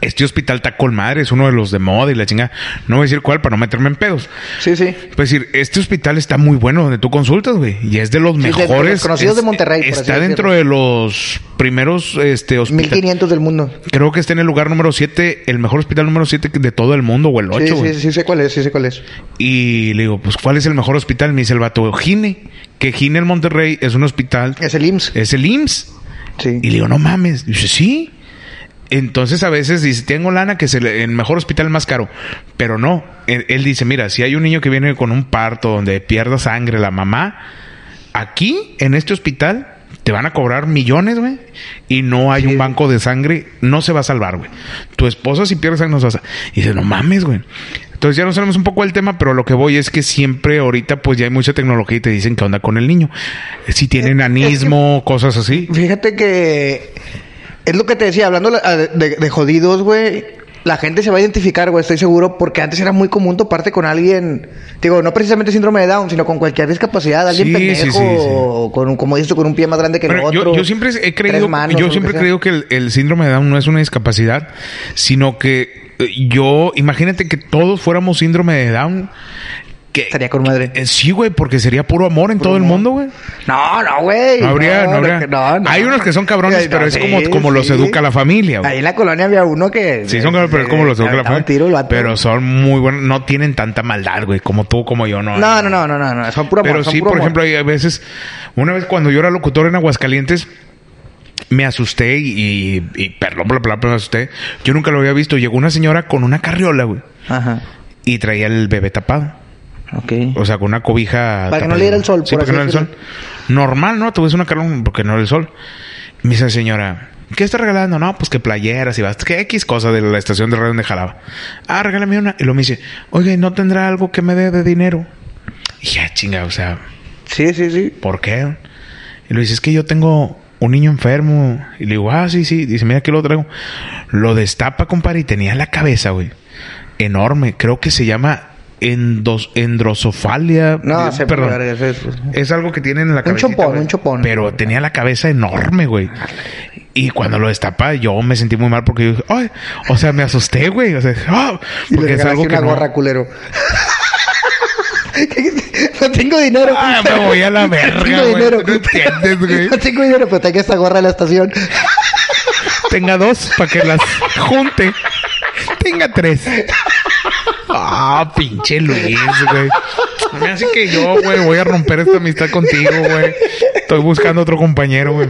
este hospital está con madre, es uno de los de moda y la chingada. No voy a decir cuál para no meterme en pedos. Sí, sí. Pues decir, este hospital está muy bueno donde tú consultas, güey. Y es de los Sí, de- de los mejores. conocidos de Monterrey, por Está dentro de los primeros este, hospitales. 1500 del mundo. Creo que está en el lugar número 7, el mejor hospital número 7 de todo el mundo, o el 8, Sí, güey. sí, sí, sé cuál es, sí sé cuál es. Y le digo, pues, ¿cuál es el mejor hospital? Me dice el vato, Gine. Que Gine en Monterrey es un hospital. Es el IMSS. Es el IMSS. Sí. Y le digo, no mames. Dice, sí. Entonces a veces dice, tengo lana que es el, el mejor hospital más caro. Pero no. Él, él dice, mira, si hay un niño que viene con un parto donde pierda sangre la mamá, aquí, en este hospital, te van a cobrar millones, güey, y no hay un banco de sangre, no se va a salvar, güey. Tu esposa si pierde sangre no se va a salvar. Y dices, no mames, güey. Entonces ya no sabemos un poco el tema, pero lo que voy es que siempre ahorita pues ya hay mucha tecnología y te dicen qué onda con el niño. Si tiene enanismo, cosas así. Fíjate que es lo que te decía, hablando de, de- de jodidos, güey. La gente se va a identificar, güey, estoy seguro, porque antes era muy común toparte con alguien, digo, no precisamente síndrome de Down, sino con cualquier discapacidad, alguien Sí, pendejo, sí, sí, sí. o con un, como dices con un pie más grande que el otro. yo, yo siempre he creído, manos, yo siempre he creído que el, el síndrome de Down no es una discapacidad, sino que eh, yo, imagínate que todos fuéramos síndrome de Down. Estaría con madre. Eh, sí, güey, porque sería puro amor en todo el mundo, güey. No, no, güey. No habría, no, habría. que- no, no. Hay unos que son cabrones, no, pero es sí, como, como los educa la familia, güey. Ahí en la colonia había uno que... Sí, son cabrones, pero es como los educa la familia. tiro. Pero son muy buenos, no tienen tanta maldad, güey, como tú, como yo, no. No, no, no, no, no, no, son puro amor, Pero sí, por amor. ejemplo, hay veces, una vez cuando yo era locutor en Aguascalientes, me asusté y, y, y perdón por la palabra, me asusté. Yo nunca lo había visto. Llegó una señora con una carriola, güey, Ajá, y traía el bebé tapado. Ok. O sea, con una cobija. Para que no le diera el sol, Sí, por para que no le diera el sol. Normal, ¿no? Te voy a decir una carón porque no era el sol. Me dice la señora, ¿qué está regalando? No, pues que playeras y vas, que X cosa de la estación de radio donde jalaba. Ah, regálame una. Y luego me dice, oye, ¿no tendrá algo que me dé de dinero? Y ya, chinga, o sea, Sí, sí, sí. ¿por qué? Y le dice, es que yo tengo un niño enfermo. Y le digo, ah, sí, sí. Dice, mira, aquí lo traigo. Lo destapa, compadre, y tenía la cabeza, güey. Enorme. Creo que se llama endos, endrosofalia. No, Eh, se perdón. eso es- algo que tienen en la Un cabeza. chopón, un chopón. Pero tenía la cabeza enorme, güey. Y cuando lo destapa, yo me sentí muy mal porque yo dije, ay, o sea, me asusté, güey. O sea, ah, Y le porque es algo que una no. gorra, culero. no tengo dinero. Ah, me voy a la verga, No tengo dinero. No entiendes, güey. No tengo dinero, pero tengo esta gorra de la estación. Tenga dos para que las junte. Tenga tres. Ah, pinche Luis, güey. Me hace que yo, güey, voy a romper esta amistad contigo, güey. Estoy buscando otro compañero, güey.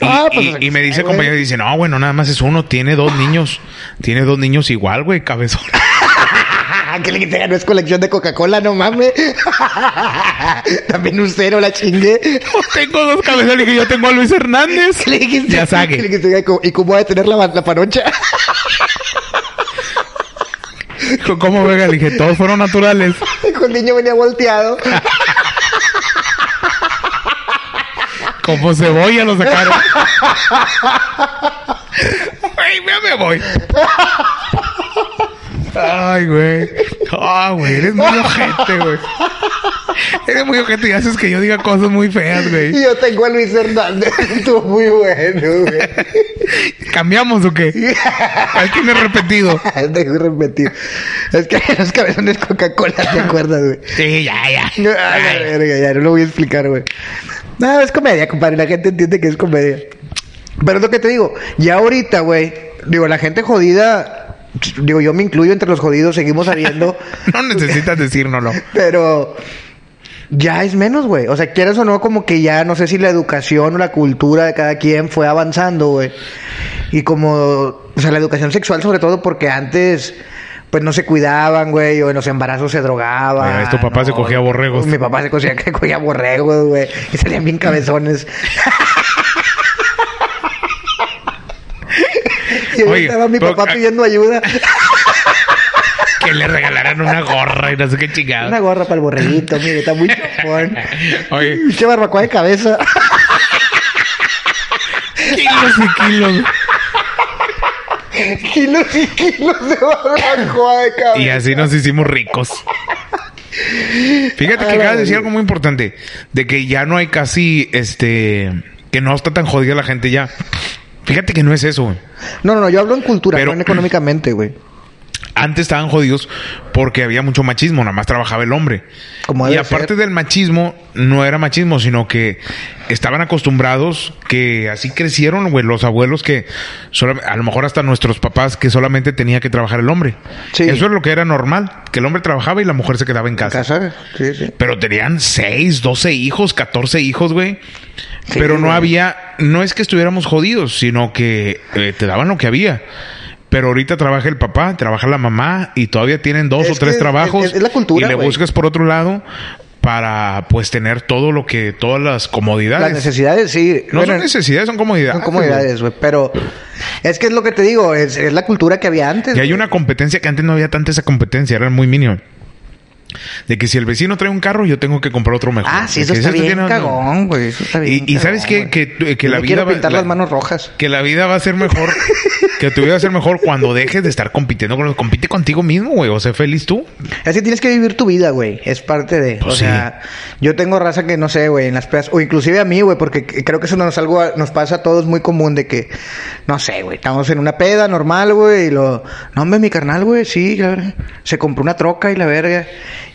Y, Ah, pues, y- y me dice el güey. compañero, dice, no, bueno, nada más es uno, tiene dos niños. Tiene dos niños igual, güey, cabezón. que le quité, no es colección de Coca-Cola, no mames. También un cero la chingué. tengo dos cabezones, le dije, yo tengo a Luis Hernández. ¿Qué le dijiste? Ya ¿Qué le sabe. ¿Y cómo va a tener la, la panocha? ¿Cómo venga? Le dije, todos fueron naturales. El niño venía volteado. Como cebolla lo sacaron. Ya me voy. Ay, güey. Ah, güey, eres muy ojete, güey. Eres muy ojete y haces que yo diga cosas muy feas, Y güey. yo tengo a Luis Hernández. Estuvo muy bueno, güey. ¿Cambiamos o qué? Ahí tiene repetido. Dejo repetir. Es que los cabezones Coca-Cola, ¿te acuerdas, güey? Sí, ya, ya. No, a la verga, ya no lo voy a explicar, güey. No, es comedia, compadre. La gente entiende que es comedia. Pero es lo que te digo. Ya ahorita, güey. Digo, la gente jodida. Digo, yo me incluyo entre los jodidos. Seguimos habiendo. No necesitas decírnoslo. pero. Ya es menos, güey. O sea, quieras o no, como que ya no sé si la educación o la cultura de cada quien fue avanzando, güey. Y como. O sea, la educación sexual, sobre todo, porque antes. Pues no se cuidaban, güey, o en los embarazos se drogaban. Oye, tu papá se cogía borregos. Mi papá se cogía, que cogía borregos, güey. Y salían bien cabezones. Y ahí Oye, estaba mi pero- papá pidiendo ayuda. Que le regalaran una gorra y no sé qué chingada. Una gorra para el borreguito, mire, está muy chupón. Oye, Pinche barbacoa de cabeza. kilos y kilos. kilos y kilos de barbacoa de cabeza. Y así nos hicimos ricos. Fíjate que acabas de decir algo muy importante. De que ya no hay casi, este... Que no está tan jodida la gente ya. Fíjate que no es eso, güey. No, no, no, yo hablo en cultura, Pero- no en económicamente, güey. Antes estaban jodidos porque había mucho machismo, nada más trabajaba el hombre. Como y aparte ser. del machismo, no era machismo, sino que estaban acostumbrados que así crecieron, güey, los abuelos que solam- a lo mejor hasta nuestros papás que solamente tenía que trabajar el hombre. Sí. Eso es lo que era normal, que el hombre trabajaba y la mujer se quedaba en casa. Casa, sí, sí. Pero tenían 6, 12 hijos, 14 hijos, güey. Pero no había, no es que estuviéramos jodidos, sino que eh, te daban lo que había. Pero ahorita trabaja el papá, trabaja la mamá y todavía tienen dos Es o tres que trabajos. es- es la cultura, Y le buscas por otro lado para pues tener todo lo que, todas las comodidades. Las necesidades, sí. no Bueno, son necesidades, son comodidades. son comodidades, güey. Pero es que es lo que te digo, es, es la cultura que había antes. Y hay una competencia que antes no había tanta esa competencia, era muy mínima. De que si el vecino trae un carro, yo tengo que comprar otro mejor. Ah, sí, eso que está si bien tiene- cagón, güey. Eso está bien Y, y sabes qué? que, que Yo la vida quiero va- pintar la- las manos rojas. que la vida va a ser mejor, que tu vida va a ser mejor cuando dejes de estar compitiendo con los, compite contigo mismo, güey, o sé feliz tú. Es que tienes que vivir tu vida, güey. Es parte de. Pues o sea, yo tengo raza que no sé, güey, en las pedas. O inclusive a mí, güey, porque creo que eso nos, algo, nos pasa a todos muy común de que, no sé, güey, estamos en una peda normal, güey, y lo. No, hombre, mi carnal, güey, sí. Se compró una troca y la verga.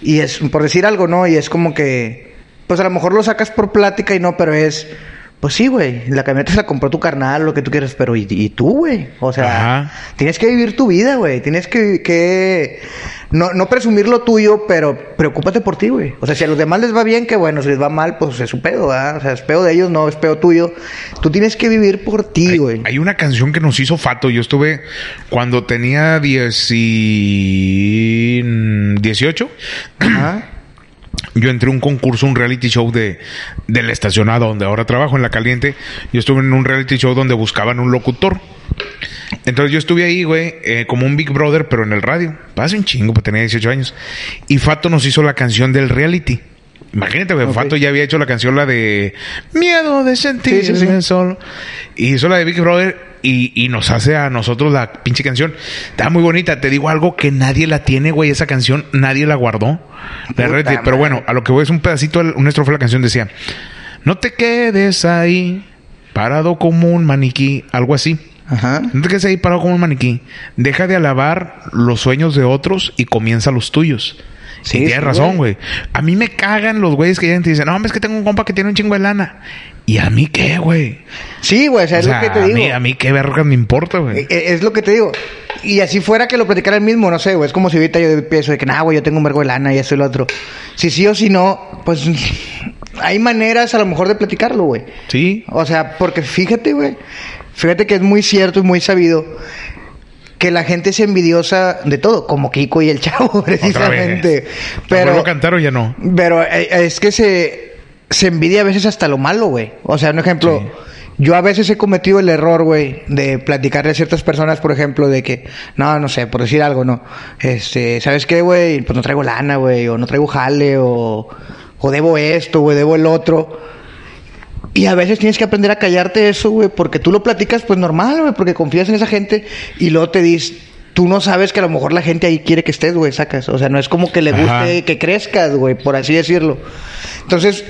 Y es, por decir algo, ¿no? Y es como que. Pues a lo mejor lo sacas por plática y no, pero es. Pues sí, güey. La camioneta se la compró tu carnal, lo que tú quieras, pero ¿y, y tú, güey? O sea, Ajá. tienes que vivir tu vida, güey. Tienes que, que no, no presumir lo tuyo, pero preocúpate por ti, güey. O sea, si a los demás les va bien, que bueno, si les va mal, pues es su pedo, ¿verdad? O sea, es pedo de ellos, no es pedo tuyo. Tú tienes que vivir por ti, güey. hay una canción que nos hizo Fato. Yo estuve cuando tenía 10 y 18. Ajá. Yo entré a un concurso, un reality show de, la estacionada donde ahora trabajo en La Caliente. Yo estuve en un reality show donde buscaban un locutor. Entonces yo estuve ahí, güey, eh, como un Big Brother, pero en el radio. Pasa un chingo, pues tenía 18 años. Y Fato nos hizo la canción del reality. Imagínate, güey, Ok. Fato ya había hecho la canción, la de Miedo de sentirme Sí, sí, sí. solo. Y hizo la de Big Brother y, y nos hace a nosotros la pinche canción. Está muy bonita. Te digo algo que nadie la tiene, güey. Esa canción nadie la guardó. La Puta red- pero bueno, a lo que voy es un pedacito, una estrofa de la canción decía, no te quedes ahí parado como un maniquí, algo así. Ajá. No te quedes ahí parado como un maniquí. Deja de alabar los sueños de otros y comienza los tuyos. Sí, y tienes razón, güey. A mí me cagan los güeyes que llegan y te dicen, no, hombre, es que tengo un compa que tiene un chingo de lana. ¿Y a mí qué, güey? Sí, güey, o sea, O es sea, lo que te a digo. mí, a mí qué verga me importa, güey. Eh, eh, Es lo que te digo. Y así fuera que lo platicara el mismo, no sé, güey. Es como si ahorita yo empiezo de que, nah, güey, yo tengo un vergo de lana y eso y lo otro. Si sí o si no, pues hay maneras a lo mejor de platicarlo, güey. Sí. O sea, porque fíjate, güey. Fíjate que es muy cierto y muy sabido que la gente es envidiosa de todo, como Kiko y el chavo, precisamente. vez. ¿La Pero, vuelvo a cantar o ya no? pero eh, es que se, se envidia a veces hasta lo malo, güey. O sea, un ejemplo, Sí. yo a veces he cometido el error, güey, de platicarle a ciertas personas, por ejemplo, de que, no, no sé, por decir algo, no. Este, ¿sabes qué, güey? Pues no traigo lana, güey, o no traigo jale, o, o debo esto, güey, debo el otro. Y a veces tienes que aprender a callarte eso, güey, porque tú lo platicas pues normal, güey, porque confías en esa gente y luego te dices, tú no sabes que a lo mejor la gente ahí quiere que estés, güey, sacas. O sea, no es como que le guste Ajá. que crezcas, güey, por así decirlo. Entonces,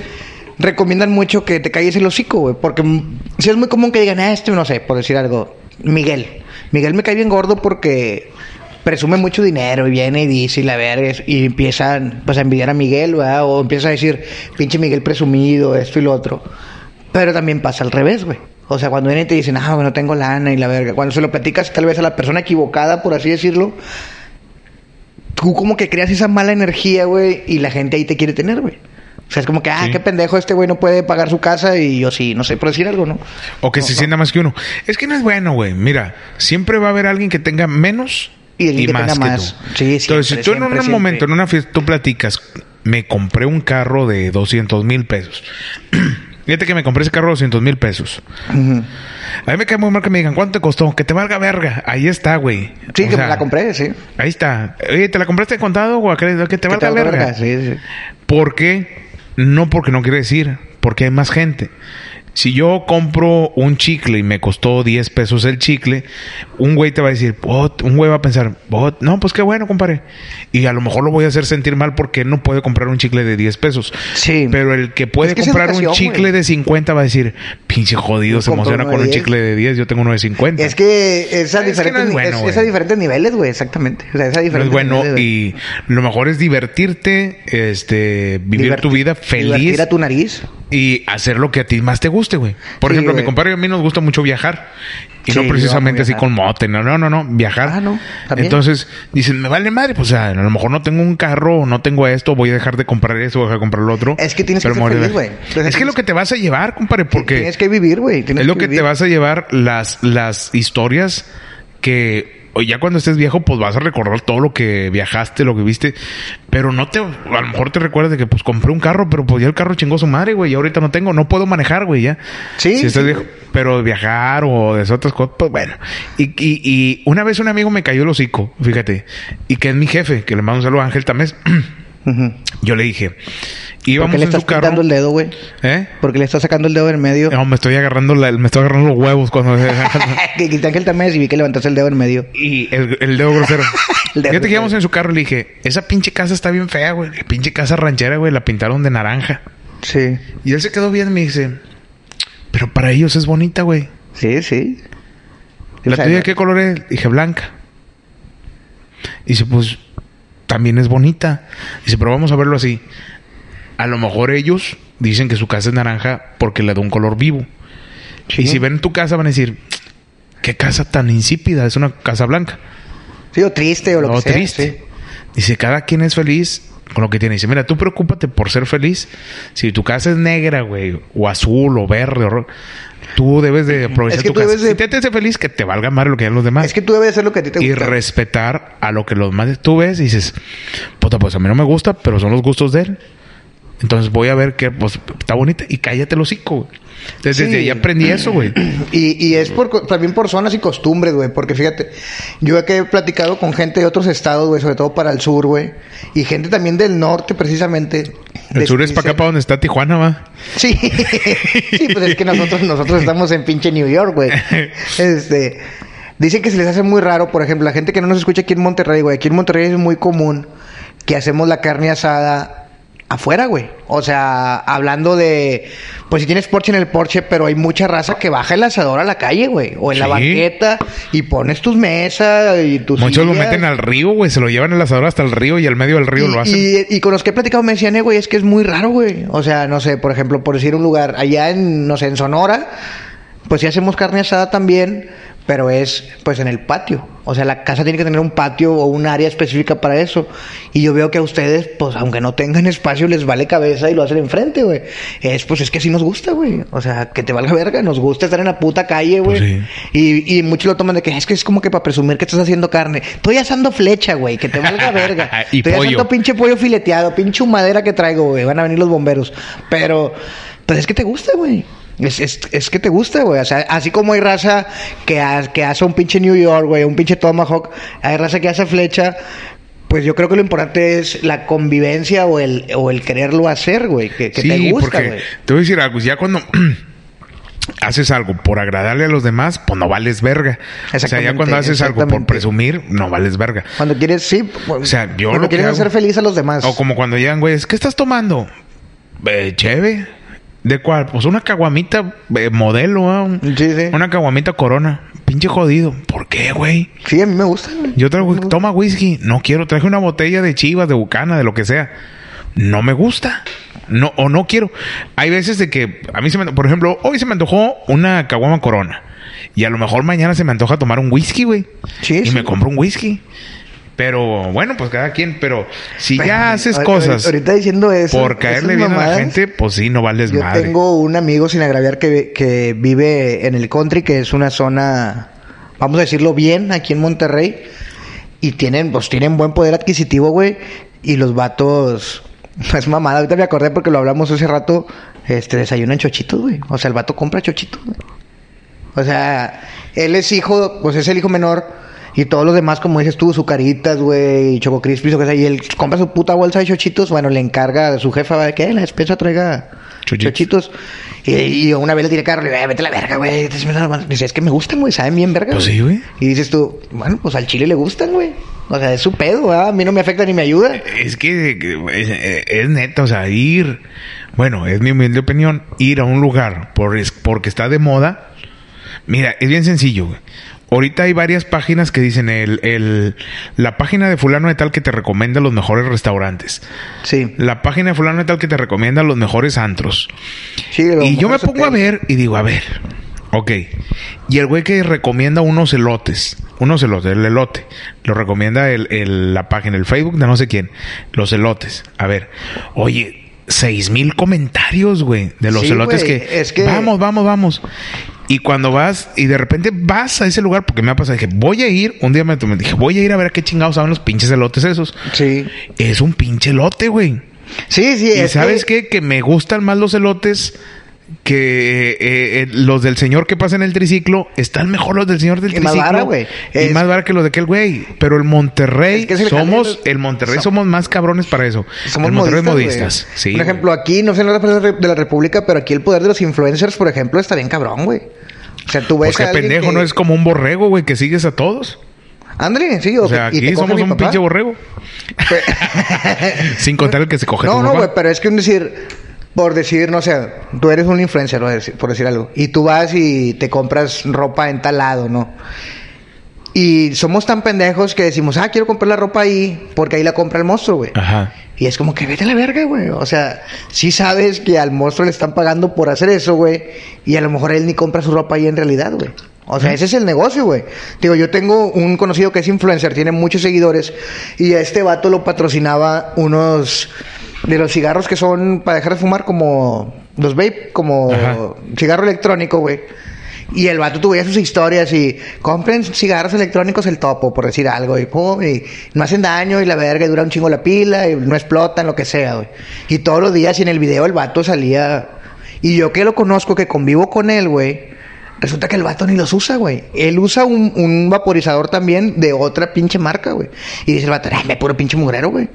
recomiendan mucho que te calles el hocico, güey, porque mm, sí es muy común que digan, ah, este, no sé, por decir algo, Miguel. Miguel me cae bien gordo porque presume mucho dinero y viene y dice y la verga y empiezan pues a envidiar a Miguel, ¿verdad? O empieza a decir, pinche Miguel presumido, esto y lo otro. Pero también pasa al revés, güey. O sea, cuando vienen y te dicen, ah, no tengo lana y la verga. Cuando se lo platicas tal vez a la persona equivocada, por así decirlo, tú como que creas esa mala energía, güey, y la gente ahí te quiere tener, güey. O sea, es como que, ah, Sí. qué pendejo, este güey no puede pagar su casa y yo sí, no sé, por decir algo, ¿no? O que se sienta más que uno. Es que no es bueno, güey. Mira, siempre va a haber alguien que tenga menos Y alguien que más tenga que más. tú. Sí, Entonces, si siempre, tú en un siempre. momento, en una fiesta, tú platicas, me compré un carro de 200 mil pesos. Fíjate que me compré ese carro de 200 mil pesos. A mí me cae muy mal que me digan, ¿cuánto te costó? Que te valga verga. Ahí está, güey. Sí, O que sea, me la compré, sí. Ahí está. Oye, ¿te la compraste contado o a crédito? Que te valga verga. verga, sí, sí. ¿Por qué? No porque no quiere decir, porque hay más gente. Si yo compro un chicle y me costó 10 pesos el chicle, un güey te va a decir, "Bot", un güey va a pensar, "Bot, no, pues qué bueno, compadre. Y a lo mejor lo voy a hacer sentir mal porque no puede comprar un chicle de 10 pesos. Sí. Pero el que puede Es que es comprar un chicle güey. de 50 va a decir, pinche jodido, se emociona con un 10. chicle de 10, yo tengo uno de 50. Es que es a, Es que diferentes, no es bueno, a diferentes niveles, güey, exactamente. O sea, es a no diferentes es bueno niveles, y lo mejor es divertirte, este, vivir tu vida feliz. Divertir a tu nariz. Y hacer lo que a ti más te guste, güey. Por Sí, ejemplo, mi compadre y a mí nos gusta mucho viajar. Y Sí, no precisamente así con mote, no, no, no, no, viajar. Ah, no. Entonces, dicen, me vale madre, pues o sea, a lo mejor no tengo un carro, no tengo esto, voy a dejar de comprar eso, voy a dejar de comprar lo otro. Es que tienes Pero que ser feliz, güey. Es que es lo que te vas a llevar, compadre, porque Tienes que vivir, güey. es lo que te vivir. vas a llevar las, las historias que o ya cuando estés viejo, pues vas a recordar todo lo que viajaste, lo que viste. Pero no te, a lo mejor te recuerdas de que pues compré un carro, pero pues ya el carro chingó su madre, güey. Y ahorita no tengo, no puedo manejar, güey, ya. Sí, Si estás viejo. Pero viajar o de esas otras cosas, pues bueno. Y, y, y una vez un amigo me cayó el hocico, fíjate. Y que es mi jefe, que le mando un saludo a Ángel Tamés. Yo le dije, ¿Por íbamos qué le en estás su carro. el dedo, güey? ¿Eh? Porque le estás sacando el dedo en medio. No, me estoy agarrando la- me estoy agarrando los huevos cuando que que Ángel también y vi que levantaste el dedo en medio. y el, el dedo grosero. El dedo Fíjate que íbamos en su carro y le dije, esa pinche casa está bien fea, güey. La pinche casa ranchera, güey, la pintaron de naranja. Sí. Y él se quedó bien y me dice, pero para ellos es bonita, güey. Sí, sí. ¿La tuya qué color es? Dije, blanca. Dice, pues, también es bonita. Dice, pero vamos a verlo así. A lo mejor ellos dicen que su casa es naranja porque le da un color vivo. Sí. Y si ven tu casa van a decir, qué casa tan insípida, es una casa blanca. Sí, o triste o lo No, que sea. triste. sí. Dice, cada quien es feliz con lo que tiene. Dice, mira, tú preocúpate por ser feliz. Si tu casa es negra, güey, o azul, o verde, o tú debes de aprovechar Es que tu tú casa. debes de- Si te haces feliz, que te valga más lo que hagan los demás. Es que tú debes hacer lo que a ti te y gusta. respetar a lo que los demás tú ves y dices, puta, pues a mí no me gusta, pero son los gustos de él. Entonces voy a ver que pues está bonita y cállate el hocico, güey. Entonces Sí. desde ahí aprendí eso, güey. Y, y es por, también por zonas y costumbres, güey. Porque fíjate, yo que he platicado con gente de otros estados, güey, sobre todo para el sur, güey. Y gente también del norte, precisamente. El sur es para acá, para donde está Tijuana, va. Sí, sí, pues es que nosotros, nosotros estamos en pinche New York, güey. Este, dicen que se les hace muy raro, por ejemplo, la gente que no nos escucha aquí en Monterrey, güey. Aquí en Monterrey es muy común que hacemos la carne asada afuera, güey. O sea, hablando de, pues si tienes Porsche en el Porsche, pero hay mucha raza que baja el asador a la calle, güey. O en la banqueta y pones tus mesas y tus Muchos lo meten al río, güey. Se lo llevan el asador hasta el río y al medio del río y, lo hacen. y- y con los que he platicado me decían, eh, güey, es que es muy raro, güey. O sea, no sé, por ejemplo, por decir un lugar, allá en, no sé, en Sonora, pues sí hacemos carne asada también, pero es, pues, en el patio. O sea, la casa tiene que tener un patio o un área específica para eso. Y yo veo que a ustedes, pues, aunque no tengan espacio, les vale cabeza y lo hacen enfrente, güey. Es, pues, es que sí nos gusta, güey. O sea, que te valga verga. Nos gusta estar en la puta calle, güey. Pues sí. y, y muchos lo toman de que es que es como que para presumir que estás haciendo carne. Estoy asando flecha, güey. Que te valga verga. Y Estoy pollo. asando pinche pollo fileteado, pinche madera que traigo, güey. Van a venir los bomberos. Pero, pues es que te gusta, güey. Es, es, es que te gusta, güey. O sea, así como hay raza que, ha- que hace un pinche New York, güey, un pinche Tomahawk, hay raza que hace flecha. Pues yo creo que lo importante es la convivencia o el, o el quererlo hacer, güey. Que, que te gusta, güey. te voy a decir algo. Ya cuando haces algo por agradarle a los demás, pues no vales verga. O sea, ya cuando haces algo por presumir, no vales verga. Cuando quieres, sí. O sea, yo cuando lo que quieres hago- hacer feliz a los demás. O como cuando llegan, güey, ¿qué estás tomando? Eh, cheve. ¿De cuál? Pues una caguamita eh, modelo, ¿ah? Sí, sí. Una caguamita corona. Pinche jodido. ¿Por qué, güey? Sí, a mí me gusta, güey. Yo traigo, toma whisky. No quiero. Traje una botella de chivas, de bucana, de lo que sea. No me gusta. No, o no quiero. Hay veces de que a mí se me, por ejemplo, hoy se me antojó una caguama corona. Y a lo mejor mañana se me antoja tomar un whisky, güey. Sí, y sí. me compro un whisky. Pero bueno, pues cada quien. Pero si Pero, ya haces cosas Ahorita diciendo eso. por caerle bien a la gente, pues sí, no vales Yo madre. tengo un amigo sin agraviar que, que vive en el country, que es una zona, vamos a decirlo bien, aquí en Monterrey. Y tienen, pues tienen buen poder adquisitivo, güey. Y los vatos, es mamada. Ahorita me acordé porque lo hablamos hace rato. Este, desayunan chochitos, güey. O sea, el vato compra chochitos, güey. O sea, él es hijo, pues es el hijo menor. Y todos los demás, como dices tú, sucaritas, güey, choco crispies o qué sé. Y él compra su puta bolsa de chochitos. Bueno, le encarga a su jefa de que "Eh, la despensa traiga Chochitos. Y, y una vez le tiré carro, le digo, "Eh, vete a la verga, güey. Dice, es que me gustan, güey, saben bien verga. Pues güey". sí, güey. Y dices tú, bueno, pues al chile le gustan, güey. O sea, es su pedo, ¿verdad? A mí no me afecta ni me ayuda. Es que que es, es neta, o sea, ir, bueno, es mi humilde opinión, ir a un lugar por, es- porque está de moda. Mira, es bien sencillo, güey. Ahorita hay varias páginas que dicen el, el, la página de fulano de tal que te recomienda los mejores restaurantes. Sí. La página de fulano de tal que te recomienda los mejores antros. sí lo Y yo me pongo a ver y digo, a ver, ok. Y el güey que recomienda unos elotes, unos elotes, el elote, lo recomienda el, el- la página, el Facebook de no sé quién, los elotes. A ver, oye, seis mil comentarios, güey, de los Sí, elotes que, es que- vamos, vamos, vamos. Y cuando vas, y de repente vas a ese lugar, porque me ha pasado, dije, voy a ir, un día me, me dije, voy a ir a ver a qué chingados saben los pinches elotes esos. Sí. Es un pinche elote, güey. Sí, sí. Y es sabes que- qué? Que me gustan más los elotes que eh, eh, los del señor que pasa en el triciclo. Están mejor los del señor del Y más triciclo. vara, güey. Y Es- más vara que los de aquel güey. Pero el Monterrey Es que somos, el Monterrey Som- somos más cabrones para eso. Somos el Monterrey modistas, modistas. Sí. Por ejemplo, aquí, no sé en otras de la República, pero aquí el poder de los influencers, por ejemplo, está bien cabrón, güey. O sea, tú ves pues a pendejo, que- no es como un borrego, güey, que sigues a todos. Ándale, sí. O sea, aquí somos un papá. pinche borrego. Sin contar el que se coge No, tu no, güey, pero es que un decir, por decir, no sé, tú eres un influencer, por decir, algo, y tú vas y te compras ropa en tal lado, ¿no? Y somos tan pendejos que decimos, ah, quiero comprar la ropa ahí, porque ahí la compra el monstruo, güey. Ajá. Y es como que vete a la verga, güey. O sea, sí sabes que al monstruo le están pagando por hacer eso, güey. Y a lo mejor él ni compra su ropa ahí en realidad, güey. O sea, ese es el negocio, güey. Digo, yo tengo un conocido que es influencer, tiene muchos seguidores. Y a este vato lo patrocinaba unos de los cigarros que son para dejar de fumar, como los vape, como Ajá. cigarro electrónico, güey. Y el vato tuviera sus historias y compren cigarros electrónicos el topo, por decir algo, y, pum, y no hacen daño y la verga y dura un chingo la pila y no explotan, lo que sea, güey. Y todos los días y en el video el vato salía. Y yo que lo conozco, que convivo con él, güey. Resulta que el vato ni los usa, güey. Él usa un, un vaporizador también de otra pinche marca, güey. Y dice el vato, ay, me puro pinche mugrero, güey.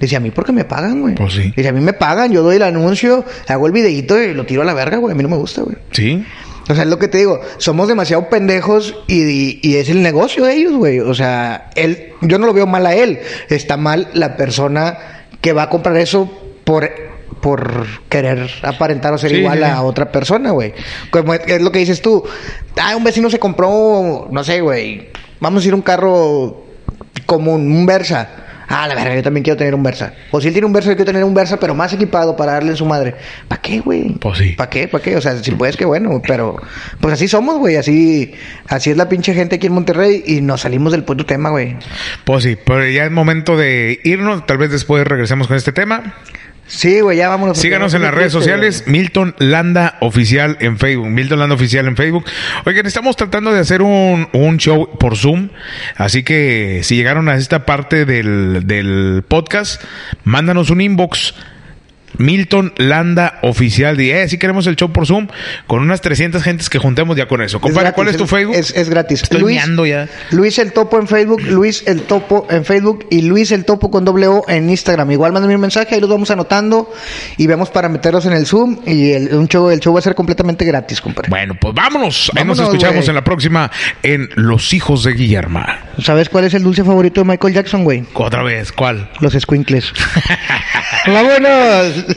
Dice, a mí porque me pagan, güey. Pues sí. Dice, a mí me pagan, yo doy el anuncio, hago el videito y lo tiro a la verga, güey. A mí no me gusta, güey. Sí. O sea, es lo que te digo, somos demasiado pendejos y, y- y es el negocio de ellos, güey. O sea, él, yo no lo veo mal a él, está mal la persona que va a comprar eso por, por querer aparentar o ser Sí, igual sí, a otra persona, güey. Como es, lo que dices tú, ah, un vecino se compró, no sé, güey, vamos a ir un carro común, un Versa. Ah, la verga, yo también quiero tener un Versa. O si él tiene un Versa, yo quiero tener un Versa, pero más equipado para darle en su madre. ¿Para qué, güey? Pues sí. ¿Para qué? ¿Para qué? O sea, si puedes, qué bueno. Pero, pues así somos, güey. Así, así es la pinche gente aquí en Monterrey y nos salimos del puto tema, güey. Pues sí, pero ya es momento de irnos. Tal vez después regresemos con este tema. Sí, güey, ya vámonos. Síganos en las redes sociales, Milton Landa Oficial en Facebook, Milton Landa Oficial en Facebook. Oigan, estamos tratando de hacer un, un show por Zoom, así que si llegaron a esta parte del, del podcast, mándanos un inbox. Milton Landa Oficial. Y, eh, si queremos el show por Zoom, con unas 300 gentes que juntemos ya con eso. Compadre, ¿cuál es tu Facebook? Es, es gratis. Estoy Luis, ya. Luis el Topo en Facebook, Luis el Topo en Facebook y Luis el Topo con doble O en Instagram. Igual mándenme un mensaje, ahí los vamos anotando y vemos para meterlos en el Zoom y el, un show, el show va a ser completamente gratis, compadre. Bueno, pues vámonos. Ahí nos Vámonos, escuchamos en la próxima en Los Hijos de Guillermo. ¿Sabes cuál es el dulce favorito de Michael Jackson, güey? Otra vez, ¿cuál? Los squinkles. ¡Vámonos!